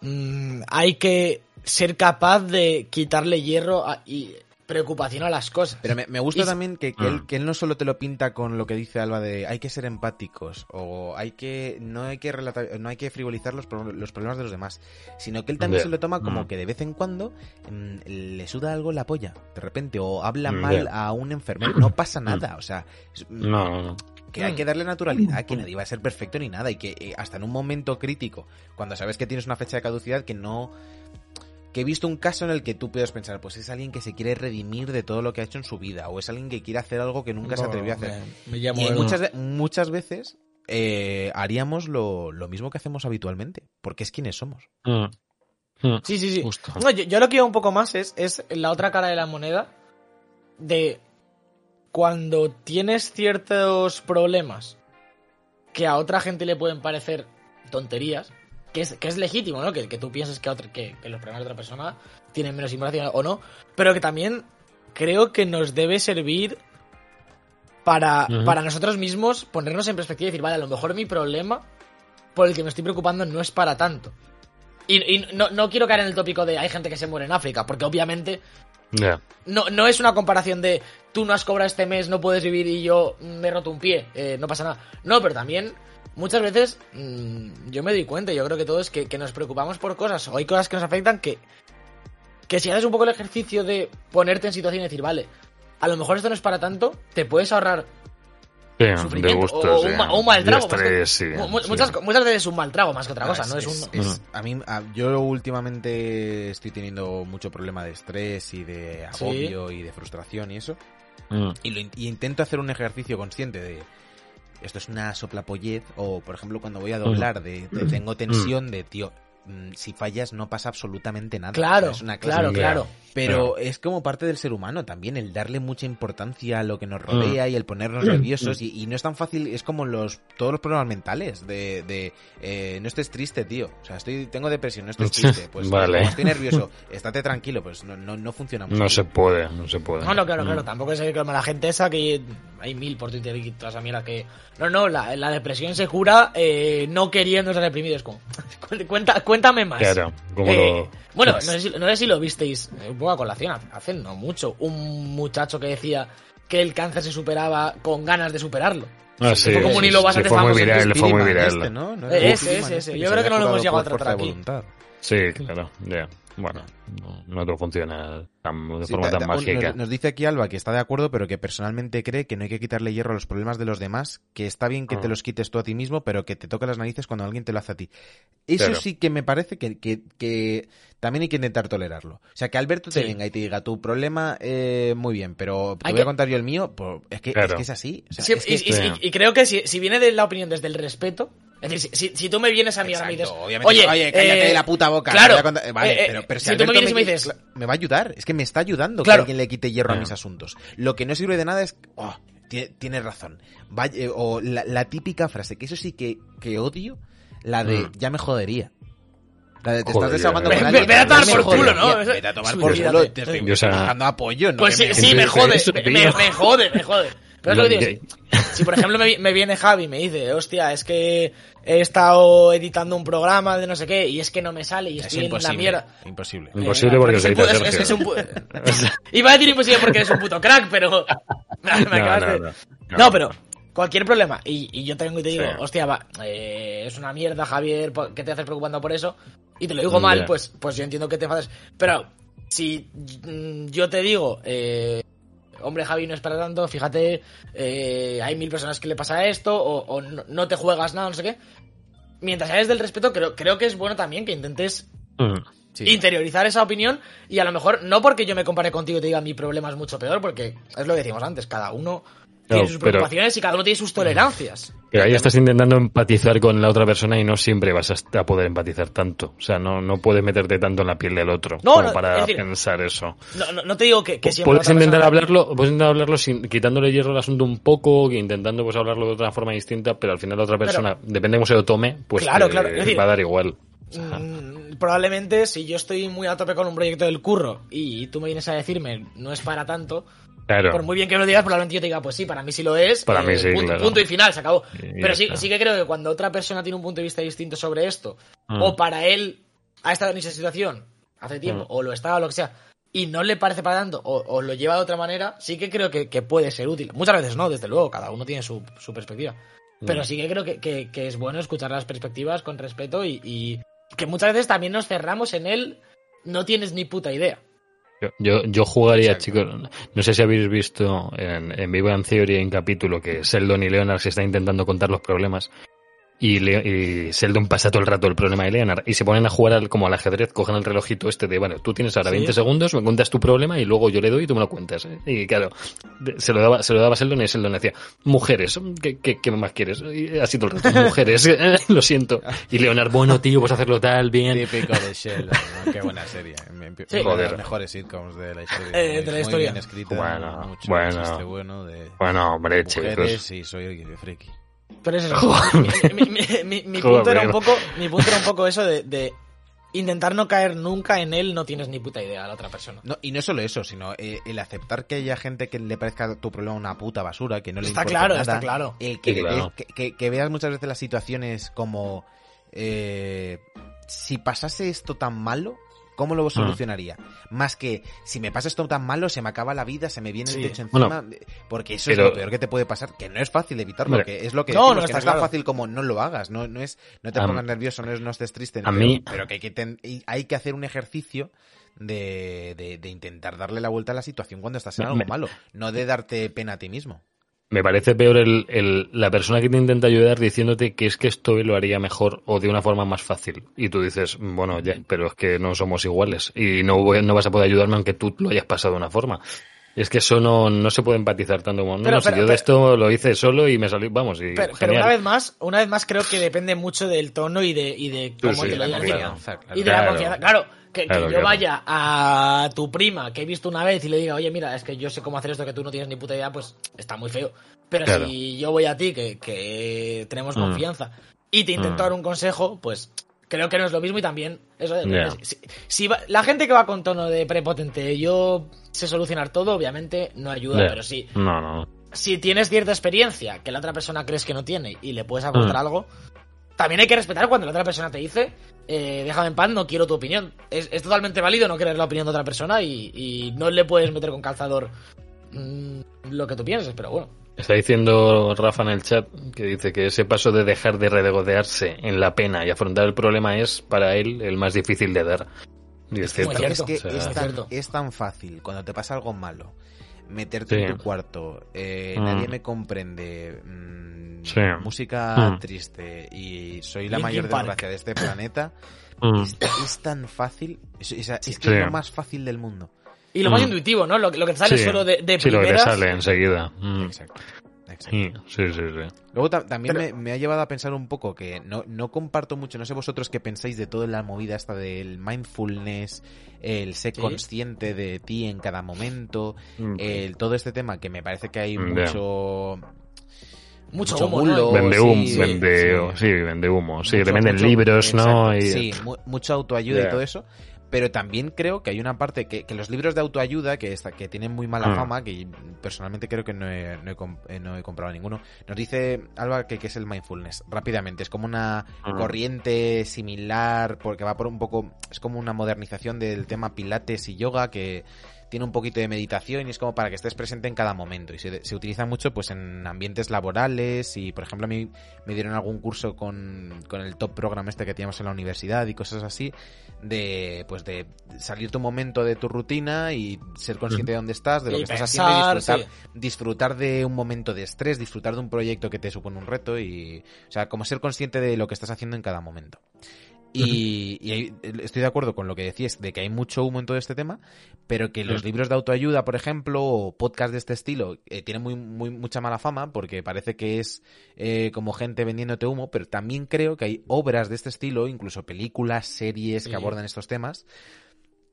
mm, hay que ser capaz de quitarle hierro a- y preocupación a las cosas. Pero me, me gusta Y- también que, que, Mm. él, que él no solo te lo pinta con lo que dice Alba de hay que ser empáticos o hay que no hay que relata- no hay que frivolizar los, los problemas de los demás, sino que él también se lo toma como Mm. que de vez en cuando mm, le suda algo la polla, de repente, o habla Mm, mal a un enfermero, no pasa nada, o sea, es- No, no, no. que hay que darle naturalidad, que nadie va a ser perfecto ni nada y que eh, hasta en un momento crítico, cuando sabes que tienes una fecha de caducidad que no que he visto un caso en el que tú puedes pensar, pues es alguien que se quiere redimir de todo lo que ha hecho en su vida, o es alguien que quiere hacer algo que nunca se atrevió a hacer. Me, me llamo Y el- muchas, muchas veces eh, haríamos lo, lo mismo que hacemos habitualmente, porque es quienes somos. Mm. Mm. Sí, sí, sí. Justo. No, yo, yo lo que iba un poco más es, es la otra cara de la moneda de cuando tienes ciertos problemas que a otra gente le pueden parecer tonterías, que es, que es legítimo, ¿no? Que, que tú pienses que, otra- que, que los problemas de otra persona tienen menos importancia o no, pero que también creo que nos debe servir para, para nosotros mismos ponernos en perspectiva y decir, vale, a lo mejor mi problema por el que me estoy preocupando no es para tanto. Y, y no, no quiero caer en el tópico de hay gente que se muere en África, porque obviamente no, no es una comparación de tú no has cobrado este mes, no puedes vivir y yo me he roto un pie, eh, no pasa nada. No, pero también muchas veces mm, yo me doy cuenta, yo creo que todos que, que nos preocupamos por cosas o hay cosas que nos afectan que, que si haces un poco el ejercicio de ponerte en situación y decir, vale, a lo mejor esto no es para tanto, te puedes ahorrar Sí, de sufrimiento gusto, o, sí. un, o un mal trago. que- sí, muchas, muchas veces es un mal trago más que otra cosa, no es, un... es- a mí, a- yo últimamente estoy teniendo mucho problema de estrés y de Sí. agobio y de frustración y eso. Mm. Y, lo y intento hacer un ejercicio consciente de esto es una soplapollez o por ejemplo cuando voy a doblar de, de tengo tensión de tío mm, si fallas no pasa absolutamente nada Claro, es una clase claro, claro. pero es como parte del ser humano también el darle mucha importancia a lo que nos rodea y el ponernos nerviosos y, y no es tan fácil es como los todos los problemas mentales de, de eh, no estés triste tío o sea estoy tengo depresión no estés triste pues Vale. eh, estoy nervioso estate tranquilo pues no no, no funciona mucho No se puede, no se puede. No, no, claro, Mm. claro. Tampoco es como la gente esa que hay mil por Twitter y toda esa mierda que. No, no, la, la depresión se cura eh, no queriendo ser deprimido. Es como. Cuenta, cuéntame más. Claro, como Eh, lo- Bueno, no sé, si, no sé si lo visteis un poco a colación, hace no mucho. Un muchacho que decía que el cáncer se superaba con ganas de superarlo. Ah, sí, fue como un hilo bastante fue muy famoso viral, fue muy viral. este, ¿no? ¿No Eh, era ese, ese, este ese. Yo creo que no lo hemos llegado a tratar aquí. voluntad. Sí, claro, ya. Bueno, no, no funciona tan, de Sí, forma ta- tan ta- mágica. Nos, nos dice aquí Alba que está de acuerdo, pero que personalmente cree que no hay que quitarle hierro a los problemas de los demás, que está bien que te Ah. los quites tú a ti mismo, pero que te toca las narices cuando alguien te lo hace a ti. Eso Claro. sí que me parece que, que- que también hay que intentar tolerarlo. O sea, que Alberto te venga y te diga tu problema, eh, muy bien, pero te Hay voy a contar yo el mío, pues, es, que, Claro. es que es así. O sea, Sí, es que y, es- y- sí. y- y creo que si, si viene de la opinión desde el respeto, es decir, si, si- tú me vienes a mí ahora y me dices, Exacto, obviamente, oye, oye, cállate eh, la puta boca. claro, a eh, vale, eh, eh, pero, pero si, si tú me vienes y me dices- me va a ayudar, es que me está ayudando Claro. que alguien le quite hierro a mis asuntos. Lo que no sirve de nada es, oh, tie- tienes razón. Vaya- eh, o la, la típica frase, que eso sí que, que odio, la de Mm. ya me jodería. La de te Joder, estás desahogando con alguien, Ve- ve a ya tomar me por culo. ¿no? Vete a tomar por culo, te estoy Yo, o sea, buscando apoyo, no Pues sí, me- sí, me jode, me, me- me jode, me jode. Pero es lo que digo, si por ejemplo me, vi- me viene Javi y me dice, hostia, es que he estado editando un programa de no sé qué y es que no me sale y Es estoy en la mierda. Imposible. Imposible Eh, porque es es- es un Iba a decir imposible porque eres un puto crack, pero... me No, acabas no, de- no, No, no. pero cualquier problema y, y yo tengo y te digo, Sí. hostia, va, eh, es una mierda, Javier, ¿por ¿qué te haces preocupando por eso? Y te lo digo mal, pues, pues yo entiendo que te enfadas. Pero si mm, yo te digo, eh, hombre, Javi, no es para tanto, fíjate, eh, hay mil personas que le pasa esto, o, o no, no te juegas nada, no sé qué. Mientras eres del respeto, creo, creo que es bueno también que intentes Mm. Sí. interiorizar esa opinión y a lo mejor no porque yo me compare contigo y te diga mi problema es mucho peor, porque es lo que decimos antes, cada uno tiene sus pero- preocupaciones y cada uno tiene sus tolerancias. Pero ahí estás intentando empatizar con la otra persona y no siempre vas a, poder empatizar tanto. O sea, no, no puedes meterte tanto en la piel del otro No, como no, para es decir, pensar eso. No, no, te digo que, que siempre Puedes intentar hablarlo, puedes intentar hablarlo sin, quitándole hierro al asunto un poco, intentando pues hablarlo de otra forma distinta, pero al final la otra persona, depende de cómo se lo tome, pues Claro, te claro, decir, va a dar igual. O sea, Mm, probablemente si yo estoy muy a tope con un proyecto del curro y tú me vienes a decirme no es para tanto, claro. por muy bien que me lo digas, probablemente yo te diga, pues sí, para mí sí lo es. Para mí sí, punto, claro. punto y final, se acabó. Y Pero sí, está. sí que creo que cuando otra persona tiene un punto de vista distinto sobre esto, Mm. o para él ha estado en esa situación hace tiempo, Mm. o lo está, o lo que sea, y no le parece para tanto, o, o lo lleva de otra manera, sí que creo que, que puede ser útil. Muchas veces no, desde luego, cada uno tiene su, su perspectiva. Pero Mm. sí que creo que, que- que es bueno escuchar las perspectivas con respeto y, y que muchas veces también nos cerramos en él, no tienes ni puta idea. Yo, yo, yo jugaría, Exacto. chicos, no sé si habéis visto en, en Vivo en Theory en capítulo que Sheldon y Leonard se están intentando contar los problemas y, Le- y Sheldon pasa todo el rato el problema de Leonard y se ponen a jugar al- como al ajedrez, cogen el relojito este de, bueno, tú tienes ahora Sí. 20 segundos, me cuentas tu problema y luego yo le doy y tú me lo cuentas. ¿eh? Y claro, se lo daba, se lo daba a Sheldon y Sheldon decía, mujeres, ¿qué, qué, qué más quieres? Y así todo el rato, mujeres, lo siento. Y Leonard, bueno, tío, pues hacerlo tal, bien. Típico de Sheldon, ¿no? Qué buena serie. Sí. Una de las mejores sitcoms de la historia. Eh, de la Muy historia. bien escrita, Bueno, mucho bueno. bueno de Bueno, hombre, mujeres chicos. y soy friki. Pero es eso. mi, mi- mi- mi- mi punto era un poco, mi punto era un poco eso de, de intentar no caer nunca en él, no tienes ni puta idea a la otra persona. No, y no solo eso, sino eh, el aceptar que haya gente que le parezca tu problema una puta basura, que no le Está importa claro, nada, está claro. El que, Sí, claro. ve- que, que- que veas muchas veces las situaciones como eh, si pasase esto tan malo, ¿cómo lo solucionaría? Más que si me pasa esto tan malo, se me acaba la vida, se me viene Sí. el techo encima, Bueno, porque eso pero- es lo peor que te puede pasar, que no es fácil evitarlo, Hombre. que es lo que No, decimos, no que está no es tan claro. fácil como no lo hagas, no, no es no te pongas nervioso, no, es- no estés triste, a pero, mí- pero que hay que, ten- hay que hacer un ejercicio de, de- de intentar darle la vuelta a la situación cuando estás en algo me- malo, no de darte pena a ti mismo. Me parece peor el, el- la persona que te intenta ayudar diciéndote que es que esto lo haría mejor o de una forma más fácil. Y tú dices, bueno, ya, pero es que no somos iguales y no, voy- no vas a poder ayudarme aunque tú lo hayas pasado de una forma. Es que eso no, no se puede empatizar tanto como, no, Pero- no, si pero- yo de pero- esto lo hice solo y me salió, vamos, y Pero, genial. una vez más, una vez más creo que depende mucho del tono y de, y de cómo sí, te lo confianza, claro. Y de la confianza. Claro, que, que yo claro. vaya a tu prima que he visto una vez y le diga, oye, mira, es que yo sé cómo hacer esto que tú no tienes ni puta idea, pues está muy feo. Pero Claro. si yo voy a ti, que, que tenemos Mm. confianza, y te intento Mm. dar un consejo, pues creo que no es lo mismo y también eso. Ya. Si, si va- la gente que va con tono de prepotente, yo sé solucionar todo, obviamente no ayuda, pero sí, No, no. si tienes cierta experiencia que la otra persona crees que no tiene y le puedes aportar Mm. algo, también hay que respetar cuando la otra persona te dice, eh, déjame en paz, no quiero tu opinión. Es, es totalmente válido no querer la opinión de otra persona y, y no le puedes meter con calzador mm, lo que tú pienses, pero bueno. Está diciendo Rafa en el chat que dice que ese paso de dejar de regodearse en la pena y afrontar el problema es para él el más difícil de dar. Y es muy cierto. cierto. Es que O sea, es, Muy tan, cierto. es tan fácil cuando te pasa algo malo meterte Sí. en tu cuarto, eh, Mm. nadie me comprende, mm, Sí. música Mm. triste y soy la Linkin mayor Park. desgracia de este planeta, Mm. es, es tan fácil, es, es- es que Sí. es lo más fácil del mundo. Y lo más intuitivo, ¿no? Lo, que- lo que te sale Sí. solo de, de Sí, lo que te primeras. sale enseguida. Mm. Exacto. Exacto. Sí, sí, sí. Luego ta- también Pero- me, me ha llevado a pensar un poco que no, no comparto mucho, no sé vosotros qué pensáis de toda la movida esta del mindfulness, el ser Sí. consciente de ti en cada momento, Mm. el, todo este tema que me parece que hay mucho... Mucho, Mucho humo. Vende humo, sí, vende, sí. sí, vende humo. Sí, mucho- le venden mucho- libros, ¿no? exacto, Y, Sí, mu- mucha autoayuda y todo eso. Pero también creo que hay una parte que, que los libros de autoayuda que, está, que tienen muy mala Mm. fama, que personalmente creo que no he, no he eh, no he comprado ninguno, nos dice Alba que, que es el mindfulness. Rápidamente, es como una Mm. corriente similar, porque va por un poco, es como una modernización del tema pilates y yoga que tiene un poquito de meditación y es como para que estés presente en cada momento y se, se utiliza mucho pues en ambientes laborales y por ejemplo a mí me dieron algún curso con, con el top program este que teníamos en la universidad y cosas así de pues de salirte un momento de tu rutina y ser consciente de dónde estás, de lo Y que estás haciendo y disfrutar, sí. disfrutar de un momento de estrés, disfrutar de un proyecto que te supone un reto y o sea, como ser consciente de lo que estás haciendo en cada momento. Y, y estoy de acuerdo con lo que decías de que hay mucho humo en todo este tema, pero que los libros de autoayuda, por ejemplo, o podcast de este estilo, eh, tienen muy, muy, mucha mala fama porque parece que es eh, como gente vendiéndote humo, pero también creo que hay obras de este estilo, incluso películas, series Sí. que abordan estos temas,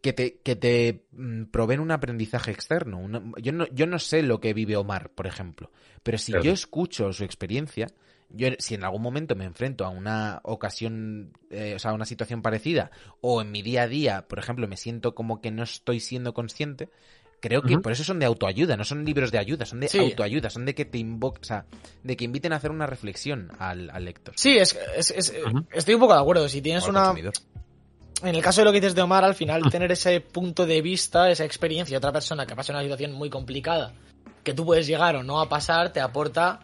que te, que te mm, proveen un aprendizaje externo. Una- yo, no, yo no sé lo que vive Omar, por ejemplo, pero si Claro. yo escucho su experiencia, yo si en algún momento me enfrento a una ocasión, eh, o sea, a una situación parecida, o en mi día a día, por ejemplo, me siento como que no estoy siendo consciente, creo que por eso son de autoayuda, no son libros de ayuda, son de Sí. autoayuda, son de que te invo- o sea, de que inviten a hacer una reflexión al, al lector. Sí, es, es- es- Ujú. estoy un poco de acuerdo. Si tienes una. consumidor. En el caso de lo que dices de Omar, al final, tener ese punto de vista, esa experiencia de otra persona que pasa una situación muy complicada, que tú puedes llegar o no a pasar, te aporta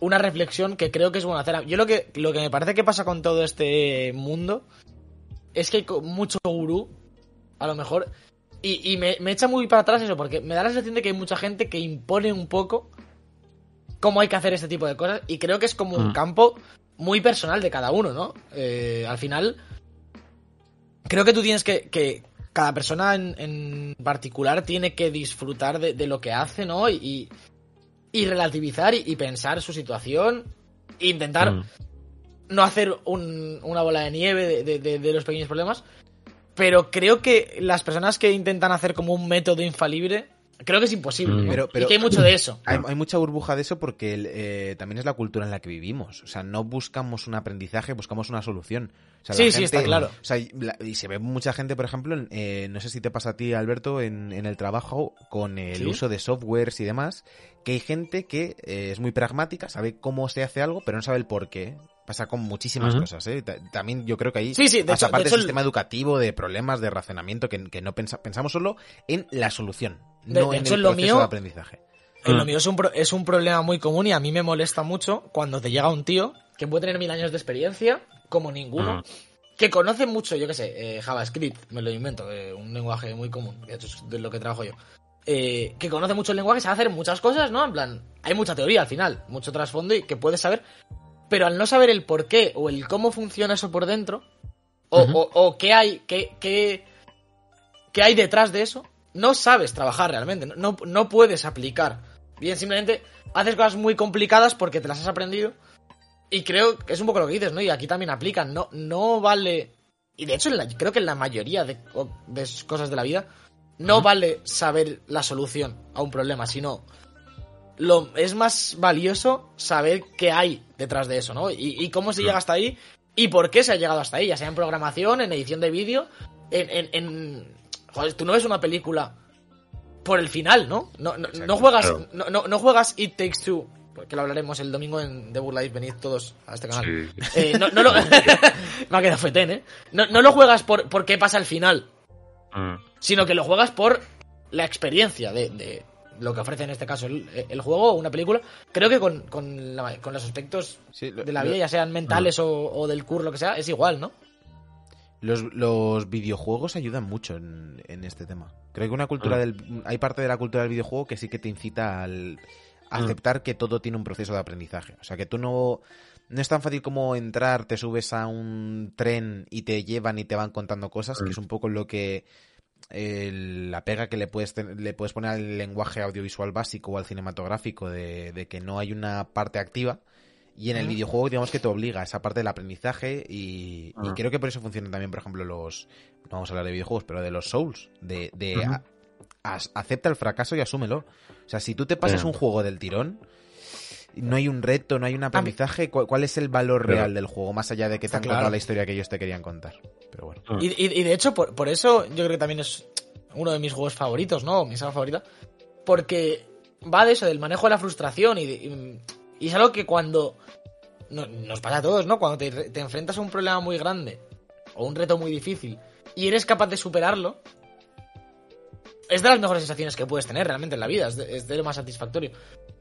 una reflexión que creo que es buena hacer. Yo lo que, lo que me parece que pasa con todo este mundo es que hay mucho gurú, a lo mejor, y, y me, me echa muy para atrás eso, porque me da la sensación de que hay mucha gente que impone un poco cómo hay que hacer este tipo de cosas, y creo que es como un Mm. campo muy personal de cada uno, ¿no? Eh, al final, creo que tú tienes que, que cada persona en, en particular tiene que disfrutar de, de lo que hace, ¿no? Y, y relativizar y, y pensar su situación, e intentar Mm. no hacer un- una bola de nieve de, de- de- de los pequeños problemas, pero creo que las personas que intentan hacer como un método infalible, creo que es imposible. Mm. ¿no? Pero- y pero- que hay mucho de eso. Hay, hay mucha burbuja de eso porque el, eh, también es la cultura en la que vivimos. O sea, no buscamos un aprendizaje, buscamos una solución. O sea, la Sí, sí, está claro. O sea, y, la- y se ve mucha gente, por ejemplo, en, eh, no sé si te pasa a ti, Alberto, en, en el trabajo con el ¿Sí? uso de softwares y demás, que hay gente que eh, es muy pragmática, sabe cómo se hace algo, pero no sabe el por qué. Pasa con muchísimas cosas, ¿eh? Ta- También yo creo que ahí, Sí, sí, de hecho- aparte de del sistema educativo, de problemas, de razonamiento, que, que no pensa- pensamos solo en la solución, De- no de en hecho, el en lo proceso mío- de aprendizaje. Eh, Lo Mm. mío es un, pro- es un problema muy común y a mí me molesta mucho cuando te llega un tío que puede tener mil años de experiencia, como ninguno, que conoce mucho, yo qué sé, eh, JavaScript, me lo invento, eh, un lenguaje muy común, que es de lo que trabajo yo. eh, que conoce mucho el lenguaje, sabe hacer muchas cosas, ¿no? En plan, hay mucha teoría al final, mucho trasfondo y que puedes saber, pero al no saber el por qué o el cómo funciona eso por dentro, o, o- o qué hay, qué, qué, qué hay detrás de eso, no sabes trabajar realmente, no, no, puedes aplicar. Bien, simplemente haces cosas muy complicadas porque te las has aprendido. Y creo que es un poco lo que dices, ¿no? Y aquí también aplican. No, no vale. Y de hecho, en la- creo que en la mayoría de, de cosas de la vida, no vale saber la solución a un problema, sino. Lo, es más valioso saber qué hay detrás de eso, ¿no? Y, y cómo se llega hasta ahí y por qué se ha llegado hasta ahí, ya sea en programación, en edición de vídeo, en, en, en- Joder, tú no ves una película por el final, ¿no? No, no, no Exacto, juegas, claro. no, no, no juegas It Takes Two, que lo hablaremos el domingo en The Book Life, venid todos a este canal. Sí. Eh, no, lo... Me ha quedado fetén, ¿eh? No, no lo juegas por, por qué pasa al final, Mm. sino que lo juegas por la experiencia de, de lo que ofrece en este caso el, el juego o una película. Creo que con, con, la- con los aspectos Sí, lo- de la lo- vida, ya sean mentales o, o del curro, lo que sea, es igual, ¿no? Los, los videojuegos ayudan mucho en, en este tema. Creo que una cultura Mm. del. Hay parte de la cultura del videojuego que sí que te incita al a Mm. aceptar que todo tiene un proceso de aprendizaje. O sea, que tú no. No es tan fácil como entrar, te subes a un tren y te llevan y te van contando cosas, que Mm. es un poco lo que. Eh, la pega que le puedes, le puedes poner al lenguaje audiovisual básico o al cinematográfico de, de que no hay una parte activa. Y en el videojuego, digamos que te obliga a esa parte del aprendizaje y, y Ah. creo que por eso funcionan también, por ejemplo, los... No vamos a hablar de videojuegos, pero de los Souls. De, de a- acepta el fracaso y asúmelo. O sea, si tú te pasas un juego del tirón, no hay un reto, no hay un aprendizaje, ¿cuál, cuál es el valor real del juego? Más allá de que te Está han contado claro. la historia que ellos te querían contar. Pero bueno. Mm. Y, y- y de hecho, por, por eso yo creo que también es uno de mis juegos favoritos, ¿no? Mi saga favorita. Porque va de eso, del manejo de la frustración y, de- y- y es algo que cuando... no- nos pasa a todos, ¿no? Cuando te, te enfrentas a un problema muy grande o un reto muy difícil y eres capaz de superarlo, es de las mejores sensaciones que puedes tener realmente en la vida, es de, es de lo más satisfactorio.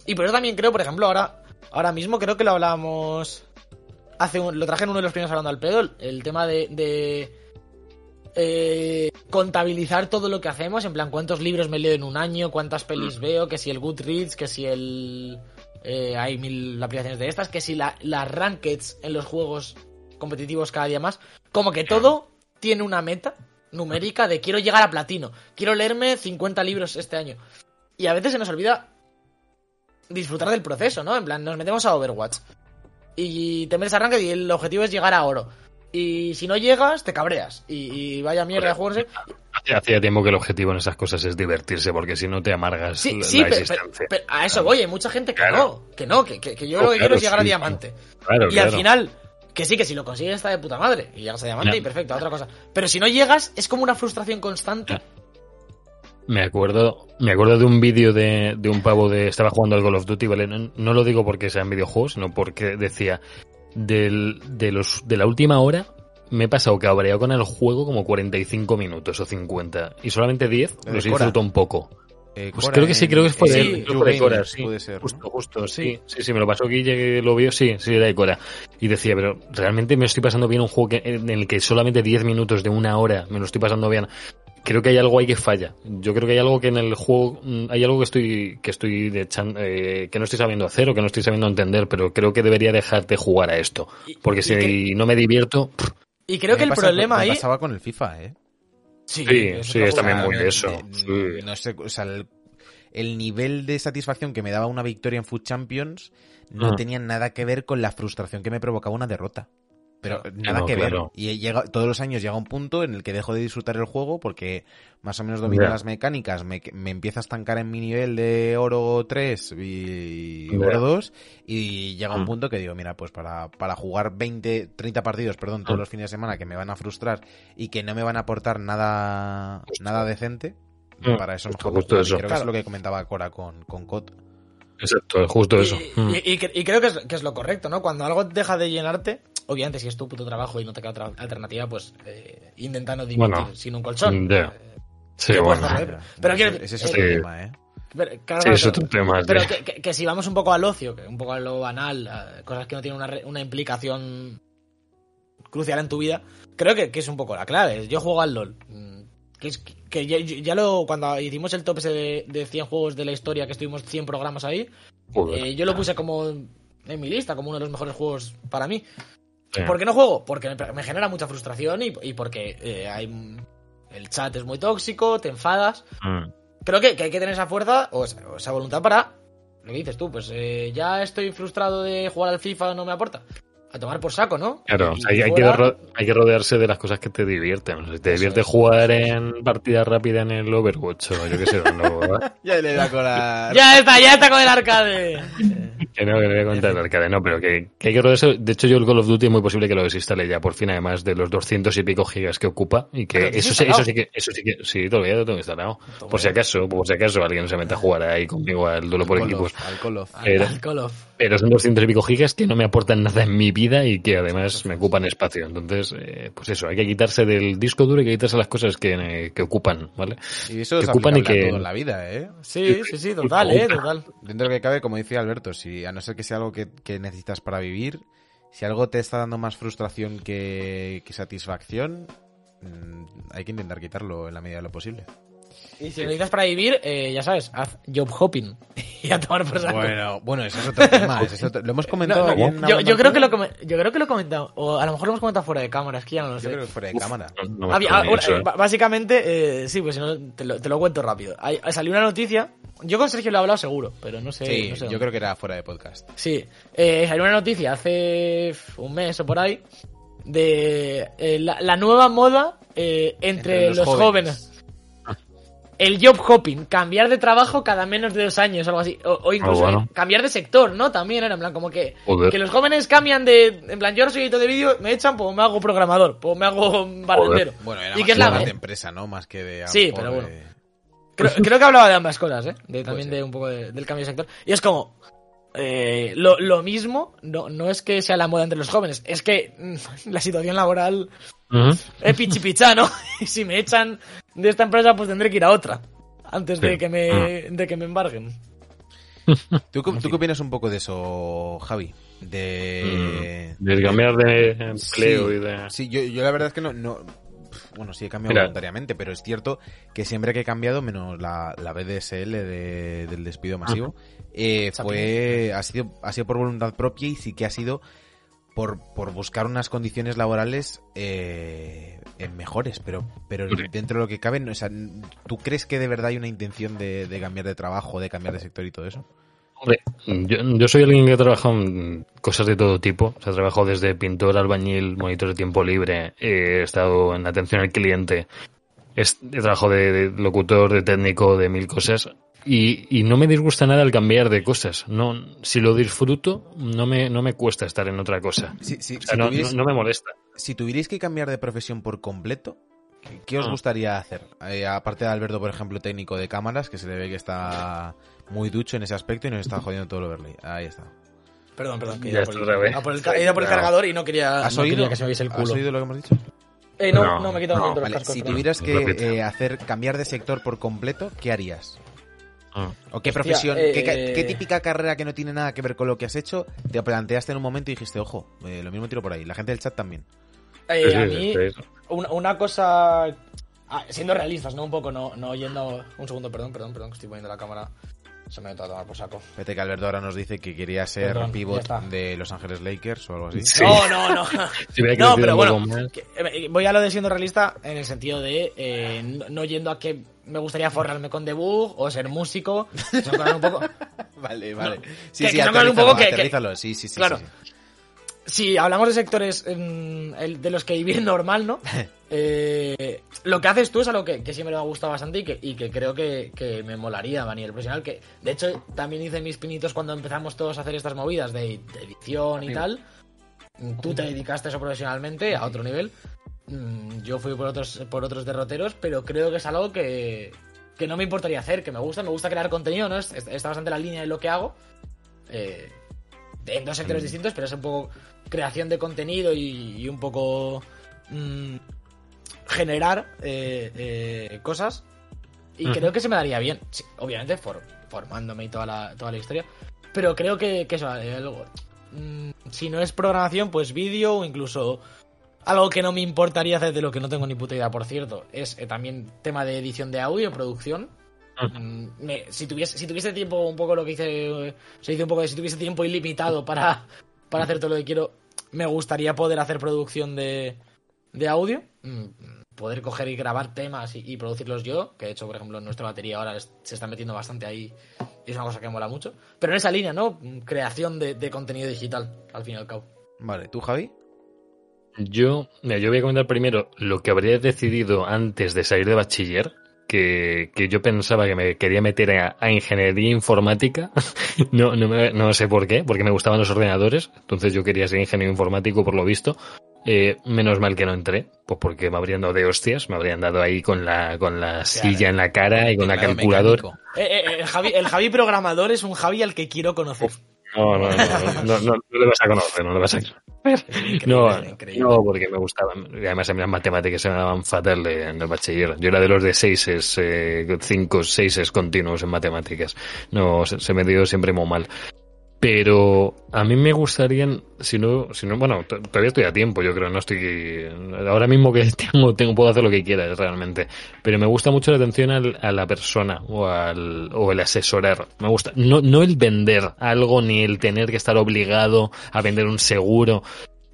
Y por eso también creo, por ejemplo, ahora, ahora mismo creo que lo hablábamos hace un- lo traje en uno de los primeros hablando al pedo, el, el tema de, de, eh, contabilizar todo lo que hacemos, en plan cuántos libros me leo en un año, cuántas pelis veo, que si el Goodreads, que si el... eh, hay mil aplicaciones de estas, que si la, las rankeds en los juegos competitivos cada día más, como que todo tiene una meta numérica de quiero llegar a platino, quiero leerme 50 libros este año. Y a veces se nos olvida disfrutar del proceso, ¿no? En plan, nos metemos a Overwatch y te metes a ranked y el objetivo es llegar a oro. Y si no llegas, te cabreas. Y, y vaya mierda de. Hacía- tiempo que el objetivo en esas cosas es divertirse, porque si no te amargas Sí, la, sí, la pero, existencia. pero- pero a eso voy. Hay mucha gente que Claro. no. Que no, que, que- que yo Oh, lo que quiero es llegar a diamante. Claro, y al final, que sí, que si lo consigues está de puta madre. Y llegas a diamante y perfecto, a otra cosa. Pero si no llegas, es como una frustración constante. Me acuerdo, me acuerdo de un vídeo de, de un pavo de estaba jugando al Call of Duty, ¿vale? No, no lo digo porque sean videojuegos, sino porque decía del, de los de la última hora me he pasado cabreado con el juego como 45 minutos o 50 y solamente 10 De los disfruto un poco. Eh, Pues Cora creo que sí, creo que fue de, Sí, creo que True fue de Gaming, Cora, sí. Puede ser. Justo, justo, sí, sí, sí, me lo pasó Guille, lo vio, sí, sí, era de Cora. Y decía, pero realmente me estoy pasando bien un juego que- en el que solamente 10 minutos de una hora me lo estoy pasando bien. creo que hay algo ahí que falla. Yo creo que hay algo que en el juego, mm, hay algo que estoy, que estoy de chan- eh, que no estoy sabiendo hacer o que no estoy sabiendo entender, pero creo que debería dejar de jugar a esto. Porque y si que- no me divierto, pff, Y creo que el pasa- problema me ahí. pasaba con el FIFA, ¿eh? Sí, Sí, es sí, es también muy de eso. sí. No sé, o sea, el, el nivel de satisfacción que me daba una victoria en Food Champions no Ah. tenía nada que ver con la frustración que me provocaba una derrota. Pero Claro. nada No, que ver. claro. Y llega, todos los años llega un punto en el que dejo de disfrutar el juego porque más o menos domino las mecánicas, me, me empieza a estancar en mi nivel de oro 3 y oro 2 y llega un Mm. punto que digo, mira, pues para, para jugar 20, 30 partidos, perdón, todos Mm. los fines de semana que me van a frustrar y que no me van a aportar nada, nada decente, Mm, para eso justo- mejor justo eso. Creo que es Claro. lo que comentaba Cora con, con COD. exacto, es justo eso. Y, y- y y creo que es, que es lo correcto, ¿no? Cuando algo deja de llenarte, obviamente si es tu puto trabajo y no te queda otra alternativa, pues eh, intenta no dimitir Bueno, sin un colchón. ya. Eh, Sí, ¿qué bueno. puedes hacer? Pero, Pero quiero- ese es eh, otro Sí. tema, ¿eh? Pero, claro, Sí, es otro tema. Pero que, que- que si vamos un poco al ocio, que un poco a lo banal, a cosas que no tienen una, re- una implicación crucial en tu vida, creo que, que es un poco la clave. Yo juego al LOL. mm, Que, es, que ya, ya lo. Cuando hicimos el top ese de, de 100 juegos de la historia, que estuvimos 100 programas ahí, Joder. eh, yo lo puse como en mi lista, como uno de los mejores juegos para mí. Sí. ¿Por qué no juego? Porque me, genera mucha frustración y, y porque eh, hay. El chat es muy tóxico, te enfadas. Mm. Creo que, que hay que tener esa fuerza o esa, o esa voluntad para. Lo que dices tú, pues eh, ya estoy frustrado de jugar al FIFA, no me aporta. A tomar por saco, ¿no? Claro, Y o sea, hay, hay que hay rodearse de las cosas que te divierten. O sea, si te divierte es. jugar en partida rápida en el Overwatch o yo qué sé, no, ¿verdad? Ya le da con la... Ya está, ya está con el arcade. que no, que no voy a contar el arcade, no, pero que, que hay que rodearse. De hecho, yo el Call of Duty es muy posible que lo desinstale ya por fin, además de los 200 y pico gigas que ocupa. Y que Pero ¿tienes eso, sí- eso sí que, eso sí que, sí, todavía lo tengo instalado. Por si acaso, por si acaso alguien se mete a jugar ahí conmigo al duelo por equipos. of, al Call of. Al- Pero- al Call of. Pero son 200 y pico gigas que no me aportan nada en mi vida y que además me ocupan espacio. Entonces, eh, pues eso, hay que quitarse del disco duro y que quitarse las cosas que, eh, que ocupan, ¿vale? Y eso que es ocupan y que- todo en la vida, ¿eh? Sí, sí, sí, total, eh, total. Dentro de lo que cabe, como decía Alberto, si a no ser que sea algo que, que necesitas para vivir, si algo te está dando más frustración que, que satisfacción, mm, hay que intentar quitarlo en la medida de lo posible. Y si lo necesitas para vivir, eh, ya sabes, haz job hopping. y a tomar por saco. Bueno, bueno, ese es otro tema. ese es otro- Lo hemos comentado No, no, yo, yo creo que lo come- yo creo que lo he comentado, o a lo mejor lo hemos comentado fuera de cámara, es que ya no lo Yo sé. creo que fuera de cámara. Había- eh, ¿eh? básicamente, eh, sí, pues si no, te lo, te lo cuento rápido. Hay- salió una noticia, yo con Sergio lo he hablado seguro, pero no sé. Sí, no sé yo dónde. creo que era fuera de podcast. Sí, eh, salió una noticia hace un mes o por ahí de eh, la, la nueva moda eh, entre, los, jóvenes. El job hopping, cambiar de trabajo cada menos de dos años, algo así. O, o incluso Ah, bueno. eh, cambiar de sector, ¿no? También era en plan como que, Joder. que los jóvenes cambian de. En plan, yo ahora soy editor de vídeo, me echan, pues me hago programador, pues me hago barrendero. Bueno, era y más que es la, de empresa, ¿no? Más que de... Sí, pero bueno. de- Creo, creo que hablaba de ambas cosas, ¿eh? De, también de un poco de- del cambio de sector. Y es como, eh, lo, lo mismo no, no es que sea la moda entre los jóvenes, es que mm, la situación laboral es pichipichá, ¿no? Y si me echan de esta empresa, pues tendré que ir a otra. Antes de que me, de que me embarguen. ¿Tú, qué- ¿Tú qué opinas un poco de eso, Javi? De... Mm, De cambiar de empleo sí, y de... Sí, yo, yo la verdad es que no... no bueno, sí he cambiado Mira. voluntariamente, pero es cierto que siempre que he cambiado, menos la, la BDSL de- del despido masivo, eh, fue ha sido, ha sido por voluntad propia y sí que ha sido por, por buscar unas condiciones laborales eh, en mejores, pero, pero Sí. dentro de lo que cabe, no, o sea, ¿tú crees que de verdad hay una intención de, de cambiar de trabajo, de cambiar de sector y todo eso? Hombre, yo, yo soy alguien que ha trabajado en cosas de todo tipo. O sea, he trabajado desde pintor, albañil, monitor de tiempo libre. He estado en atención al cliente. He, trabajado de, de locutor, de técnico, de mil cosas. Y, y no me disgusta nada el cambiar de cosas. No, si lo disfruto, no me, no me cuesta estar en otra cosa. Si, si- O sea, si no, tuvierais- no- me molesta. si tuvierais que cambiar de profesión por completo, ¿qué- ¿qué os Ah. gustaría hacer? Eh, aparte de Alberto, por ejemplo, técnico de cámaras, que se le ve que está muy ducho en ese aspecto y nos está jodiendo todo lo verle. Ahí está. Perdón, perdón, que Ya por, otra vez. el, a por el ca- he ido por el cargador y no quería, ¿Has no oído? quería que se me viese el ¿Has culo. oído lo que hemos dicho? Eh, no, No, no, me he quitado no, un momento los Vale, cascos, si perdón. tuvieras que eh, hacer cambiar de sector por completo, ¿qué harías? Ah. ¿O qué Hostia, profesión, eh, qué, qué- qué típica carrera que no tiene nada que ver con lo que has hecho, te planteaste en un momento y dijiste, ojo, eh, lo mismo tiro por ahí. La gente del chat también. Eh, Sí, a mí, sí. una, una cosa ah, siendo realistas, ¿no? Un poco, no, no yendo... Un segundo, perdón, perdón, perdón, que estoy poniendo la cámara. Se me ha a tomar por saco. Fíjate que Alberto ahora nos dice que quería ser Perdón, pivot de Los Ángeles Lakers o algo así. Sí. No, no, no. No, pero bueno, que- eh, voy a lo de siendo realista en el sentido de eh, no, no yendo a que me gustaría forrarme con debug o ser músico. Son cosas un poco... Vale, vale. Sí, Que- sí, que son cosas un aterrízalo, poco que- que- aterrízalo. Sí, sí, sí. Claro. sí, sí. Si hablamos de sectores mm, el- de los que vivir normal, ¿no? Eh, lo que haces tú es algo que, que siempre me ha gustado bastante y que, y que creo que, que me molaría a nivel profesional. Que de hecho también hice mis pinitos cuando empezamos todos a hacer estas movidas de, de edición y tal. Tú te dedicaste eso profesionalmente a otro nivel. Mm, Yo fui por otros, por otros derroteros, pero creo que es algo que, que no me importaría hacer, que me gusta, me gusta crear contenido, ¿no? Es- Está bastante la línea de lo que hago. Eh, en dos sectores distintos, pero es un poco creación de contenido y, y un poco mm, generar eh, eh, cosas. Y creo que se me daría bien. Sí, obviamente for- formándome y toda la, toda la historia. Pero creo que, que eso, eh, algo- mm, si no es programación, pues vídeo o incluso algo que no me importaría hacer de lo que no tengo ni puta idea, por cierto, es eh, también tema de edición de audio, producción. Mm, me- si, tuviese, si tuviese tiempo, un poco lo que hice, se dice un poco de si tuviese tiempo ilimitado para, para hacer todo lo que quiero, me gustaría poder hacer producción de, de audio, mm, poder coger y grabar temas y, y producirlos yo, que de hecho, por ejemplo, nuestra batería ahora es- se está metiendo bastante ahí y es una cosa que me mola mucho. Pero en esa línea, ¿no? Creación de, de contenido digital, al fin y al cabo. Vale, ¿tú, Javi? Yo, mira, yo voy a comentar primero lo que habría decidido antes de salir de bachiller, que, que yo pensaba que me quería meter a, a ingeniería informática. no, no, me- no sé por qué, porque me gustaban los ordenadores, entonces yo quería ser ingeniero informático por lo visto. Eh, menos mal que no entré, pues porque me habrían dado de hostias, me habrían dado ahí con la, con la silla en la cara y con la calculadora. Eh, eh, el, Javi, el Javi programador es un Javi al que quiero conocer. No, no, no, no, no, no, no le vas a conocer, no le vas a conocer. No, no, porque me gustaban. Además a mí las matemáticas se me daban fatal en el bachiller. Yo era de los de seises, eh, cinco, seises continuos en matemáticas. No, se, se me dio siempre muy mal. Pero a mí me gustarían, si no, si no, bueno, todavía estoy a tiempo, yo creo, no estoy, ahora mismo que tengo, tengo, puedo hacer lo que quiera realmente, pero me gusta mucho la atención al- a la persona o al, o el asesorar, me gusta, no, no el vender algo ni el tener que estar obligado a vender un seguro,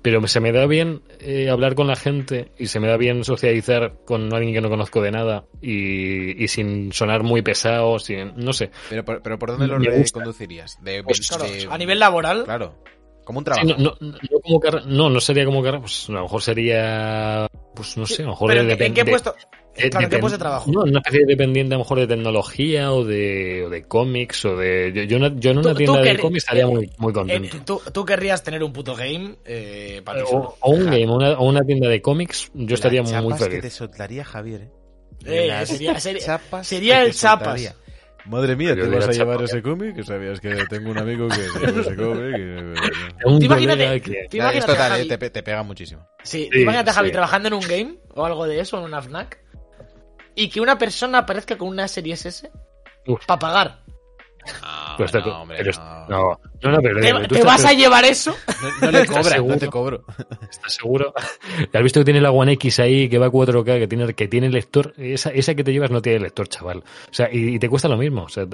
pero se me da bien eh, hablar con la gente y se me da bien socializar con alguien que no conozco de nada y, y sin sonar muy pesado, sin, no sé. Pero, por- pero ¿por dónde lo reconducirías? De, Pues, claro, de- a nivel laboral, Claro, como un Sí, trabajo. no, no, no como no, no sería como carrera, pues a lo mejor sería, pues no sé, a lo mejor pero de- ¿en qué- ¿en qué de- puesto? De- Claro, ¿en qué puesto de trabajo? No, una especie de dependiente a lo mejor de tecnología o de, o de cómics o de... Yo, yo, una- yo en una tienda de cómics estaría eh, muy, muy Eh, contento. tú, tú querrías tener un puto game eh, para o, o un game, o una, o una tienda de cómics, yo estaría Las muy chapas que te feliz. soltaría Javier, ¿eh? Eh, Las sería- sería- chapas sería el te chapas. soltaría. Madre mía, ¿te vas la a llevar chapa. ese cómic? Que sabías que tengo un amigo que se lleva ese cómic. y- Un Tú imagínate- que- es imagínate a total, Javi- eh, te, te pega muchísimo. Sí, Sí, imagínate a Javi sí. trabajando en un game o algo de eso, en una FNAC, y que una persona aparezca con una Series S para pagar. Pero está- no, hombre, no. no, no, no, pero ¿Te, tú te estás- vas a llevar eso? No, no le ¿Estás cobran, no seguro? te cobro. ¿Estás seguro? ¿Has visto que tiene la One X ahí, que va a 4K, que tiene, que tiene lector? Esa, esa que te llevas no tiene lector, chaval. O sea, y, y te cuesta lo mismo. O sea,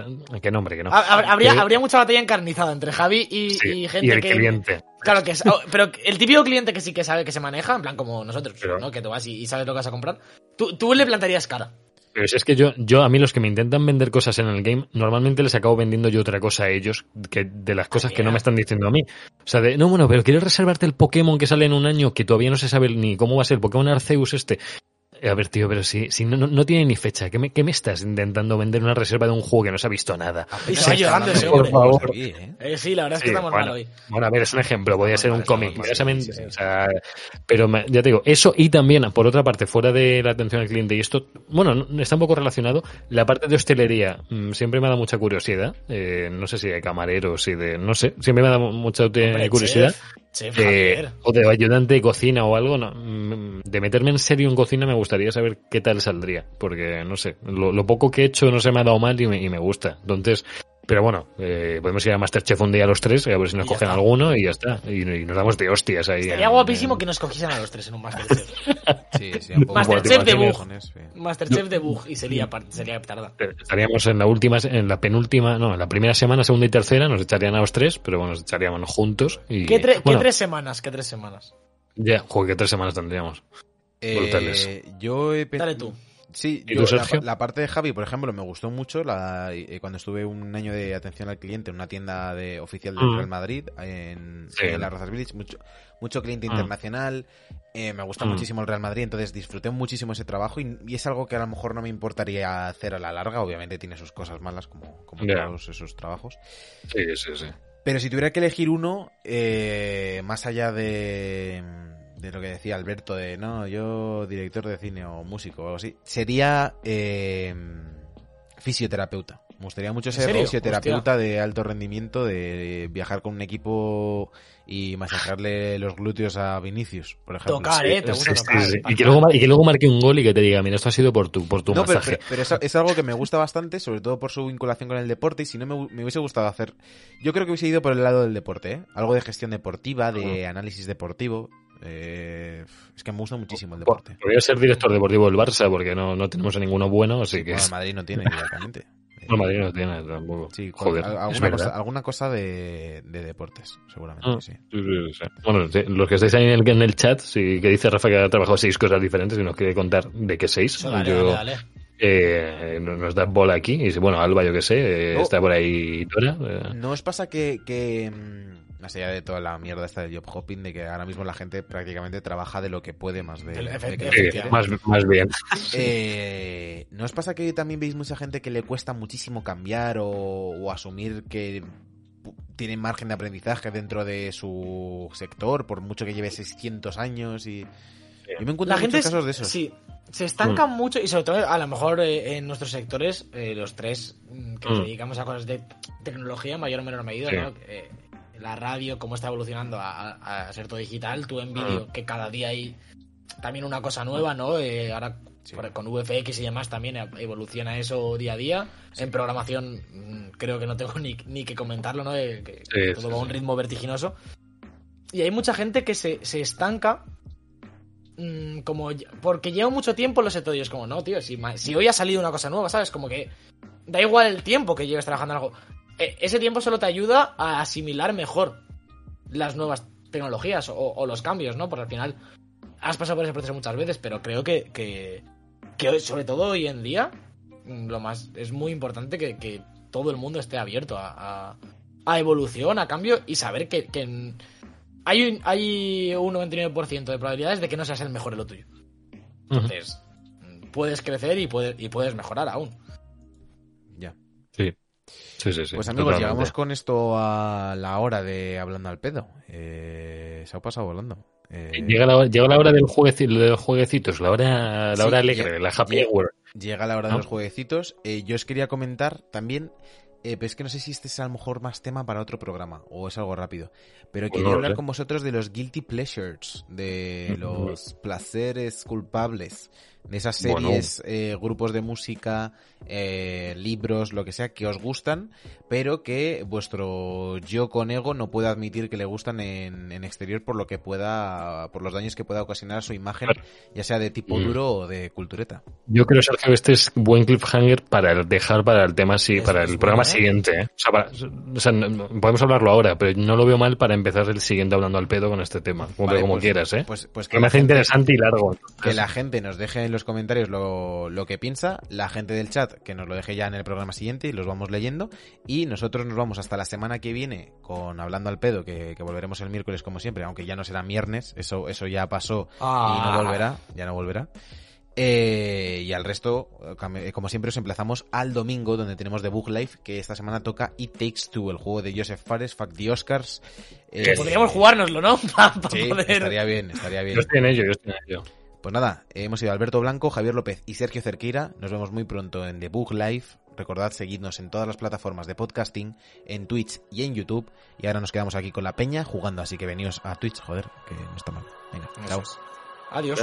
que nombre, que no. Ha- ha- Habría, habría mucha batalla encarnizada entre Javi y, sí, y gente el que. cliente. Claro que es. oh, Pero el típico cliente que sí que sabe que se maneja, en plan como nosotros, Pero- ¿no? Que tú vas y, y sabes lo que vas a comprar. Tú, tú le plantarías cara. Pero si es que yo, yo, a mí los que me intentan vender cosas en el game, normalmente les acabo vendiendo yo otra cosa a ellos, que de las cosas que no me están diciendo a mí. O sea, de, no, bueno, pero ¿quieres reservarte el Pokémon que sale en un año que todavía no se sabe ni cómo va a ser el Pokémon Arceus este? A ver, tío, pero si, si no, no, no tiene ni fecha, ¿qué me, ¿qué me estás intentando vender una reserva de un juego que no se ha visto nada? Y se va llorando ese por favor. Sí, ¿eh? Eh, sí, la verdad es que Sí, estamos bueno, mal hoy. Bueno, a ver, es un ejemplo, podría ser un cómic. estamos mal, curiosamente, sí, sí, sí. o sea, pero me- ya te digo, eso y también, por otra parte, fuera de la atención al cliente, y esto, bueno, no- está un poco relacionado, la parte de hostelería mm, siempre me ha dado mucha curiosidad. eh, no sé si de camareros y de, no sé, siempre me ha dado mucha Hombre, curiosidad. Chef, chef de- o de ayudante de cocina o algo, no, mm, de meterme en serio en cocina me gustaría saber qué tal saldría, porque no sé, lo, lo poco que he hecho no se me ha dado mal y me, y me gusta. Entonces, Pero bueno, eh, podemos ir a Masterchef un día a los tres, a ver si nos Y cogen está. alguno y ya está. Y, y nos damos de hostias ahí. En- guapísimo en- que nos cogiesen a los tres en un Masterchef. Sí, sí, un poco Masterchef de Bug. Masterchef de Bug y sería, sería tarda. Estaríamos en la última, en la penúltima, no, en la primera semana, segunda y tercera, nos echarían a los tres, pero bueno, nos echaríamos juntos. Y, ¿Qué, tre- qué tres semanas? ¿Qué tres semanas? Ya, joder, que tres semanas tendríamos. Brutales. Eh, yo he Dale tú. Sí, ¿Y yo, la, la parte de Javi, por ejemplo, me gustó mucho la, eh, cuando estuve un año de atención al cliente en una tienda de, oficial del Mm. Real Madrid, en, Sí. en las Rozas Village, mucho, mucho cliente Mm. internacional, eh, me gusta Mm. muchísimo el Real Madrid, entonces disfruté muchísimo ese trabajo y, y es algo que a lo mejor no me importaría hacer a la larga, obviamente tiene sus cosas malas como, todos esos trabajos. Sí, sí, sí. Pero si tuviera que elegir uno, eh, más allá de, de lo que decía Alberto, de no, yo director de cine o músico o algo así, sería eh, fisioterapeuta. Me gustaría mucho ¿En ser fisioterapeuta de alto rendimiento, de viajar con un equipo y masajearle los glúteos a Vinicius, por ejemplo. Tocar, ¿eh? Te gusta Sí, sí, tocar. sí. Y, que luego, y que luego marque un gol y que te diga, mira, esto ha sido por tu, por tu No, pero, masaje. pero- pero es, es algo que me gusta bastante, sobre todo por su vinculación con el deporte. Y si no me, me hubiese gustado hacer. Yo creo que hubiese ido por el lado del deporte, ¿eh? Algo de gestión deportiva, de análisis deportivo. Eh, es que me gusta muchísimo el deporte. Podría ser director deportivo del Barça porque no, no tenemos a ninguno bueno, así que... Bueno, Madrid no tiene, directamente. No, Madrid no tiene tampoco. Sí, Joder, alguna, cosa, alguna cosa de, de deportes, seguramente, Ah, sí. sí, sí, sí. Bueno, sí, los que estáis ahí en el, en el chat, sí, que dice Rafa que ha trabajado seis cosas diferentes y nos quiere contar de qué seis. Dale, Yo, dale, dale. eh, no- nos da bola aquí. Y si, bueno, Alba, yo que sé, eh, Oh. está por ahí Dora. eh, ¿No os pasa que, que, mm, más allá de toda la mierda esta del job hopping, de que ahora mismo la gente prácticamente trabaja de lo que puede más de, de efe- que- sí, más, más bien. Eh, ¿No os pasa que también veis mucha gente que le cuesta muchísimo cambiar o, o asumir que tiene margen de aprendizaje dentro de su sector, por mucho que lleve 600 años? y Yo me encuentro La en gente muchos casos de esos. Sí, se estanca Mm. mucho y sobre todo a lo mejor eh, en nuestros sectores, eh, los tres mm, que nos Mm. dedicamos a cosas de tecnología en mayor o menor medida, Sí. ¿no? Eh, la radio, cómo está evolucionando a, a- a ser todo digital, tú en vídeo, Mm. que cada día hay también una cosa nueva, ¿no? Eh, ahora Sí. con VFX y demás también evoluciona eso día a día. En programación mm, creo que no tengo ni, ni que comentarlo, ¿no? Eh, que Sí, todo va a un ritmo vertiginoso. Y hay mucha gente que se, se estanca mm, como porque lleva mucho tiempo en los sectores. y es como, no, tío, si hoy ha salido una cosa nueva, ¿sabes? Como que da igual el tiempo que lleves trabajando en algo. E- ese tiempo solo te ayuda a asimilar mejor las nuevas tecnologías o, o los cambios, ¿no? Porque al final has pasado por ese proceso muchas veces, pero creo que, que, sobre todo hoy en día, mm, lo más es muy importante que, que todo el mundo esté abierto a, a- a evolución, a cambio y saber que, hay un, hay un 99% de probabilidades de que no seas el mejor en lo tuyo. Entonces, mm, puedes crecer y, puedes y puedes mejorar aún. Ya. Sí. Sí, sí, sí. Pues amigos, totalmente. llegamos con esto a la hora de Hablando al Pedo. Eh, se ha pasado volando. Eh, Llega la, llega la hora del de los jueguecitos, la hora, la hora alegre, llega- la happy llega- hour. Llega la hora de los jueguecitos. Eh, yo os quería comentar también, eh, pero es que no sé si este es a lo mejor más tema para otro programa o es algo rápido. Pero Pues quería hablar con vosotros de los guilty pleasures, de los placeres culpables, de esas Bueno. series, eh, grupos de música, eh, libros, lo que sea, que os gustan, pero que vuestro yo con ego no puede admitir que le gustan en, en exterior por lo que pueda, por los daños que pueda ocasionar a su imagen, ya sea de tipo Mm. duro o de cultureta. Yo creo, Sergio, que este es buen cliffhanger para el- dejar para el tema, sí, para el programa bueno, ¿eh? siguiente. ¿eh? O sea, para- o sea, no- podemos hablarlo ahora, pero no lo veo mal para empezar el siguiente hablando al pedo con este tema. Como, Vale, como pues- quieras, ¿eh? Pues, pues que que me hace gente- interesante y largo. Que la gente nos deje en los comentarios lo, lo que piensa, la gente del chat que nos lo deje ya en el programa siguiente y los vamos leyendo. Y nosotros nos vamos hasta la semana que viene con Hablando al Pedo, que, que volveremos el miércoles como siempre, aunque ya no será viernes, eso, eso ya pasó y Ah. no volverá, ya no volverá. Eh, y al resto, eh, como siempre, os emplazamos al domingo, donde tenemos The Book Life, que esta semana toca It Takes Two, el juego de Joseph Fares, Fuck the Oscars. Eh, Podríamos jugárnoslo, ¿no? Para Sí, poder. estaría bien, estaría bien. Yo estoy en ello, yo estoy en ello. Pues nada, hemos sido Alberto Blanco, Javier López y Sergio Cerqueira. Nos vemos muy pronto en The Book Live. Recordad seguirnos en todas las plataformas de podcasting, en Twitch y en YouTube. Y ahora nos quedamos aquí con la peña jugando, así que veníos a Twitch, joder, que no está mal. Venga, chao. Adiós.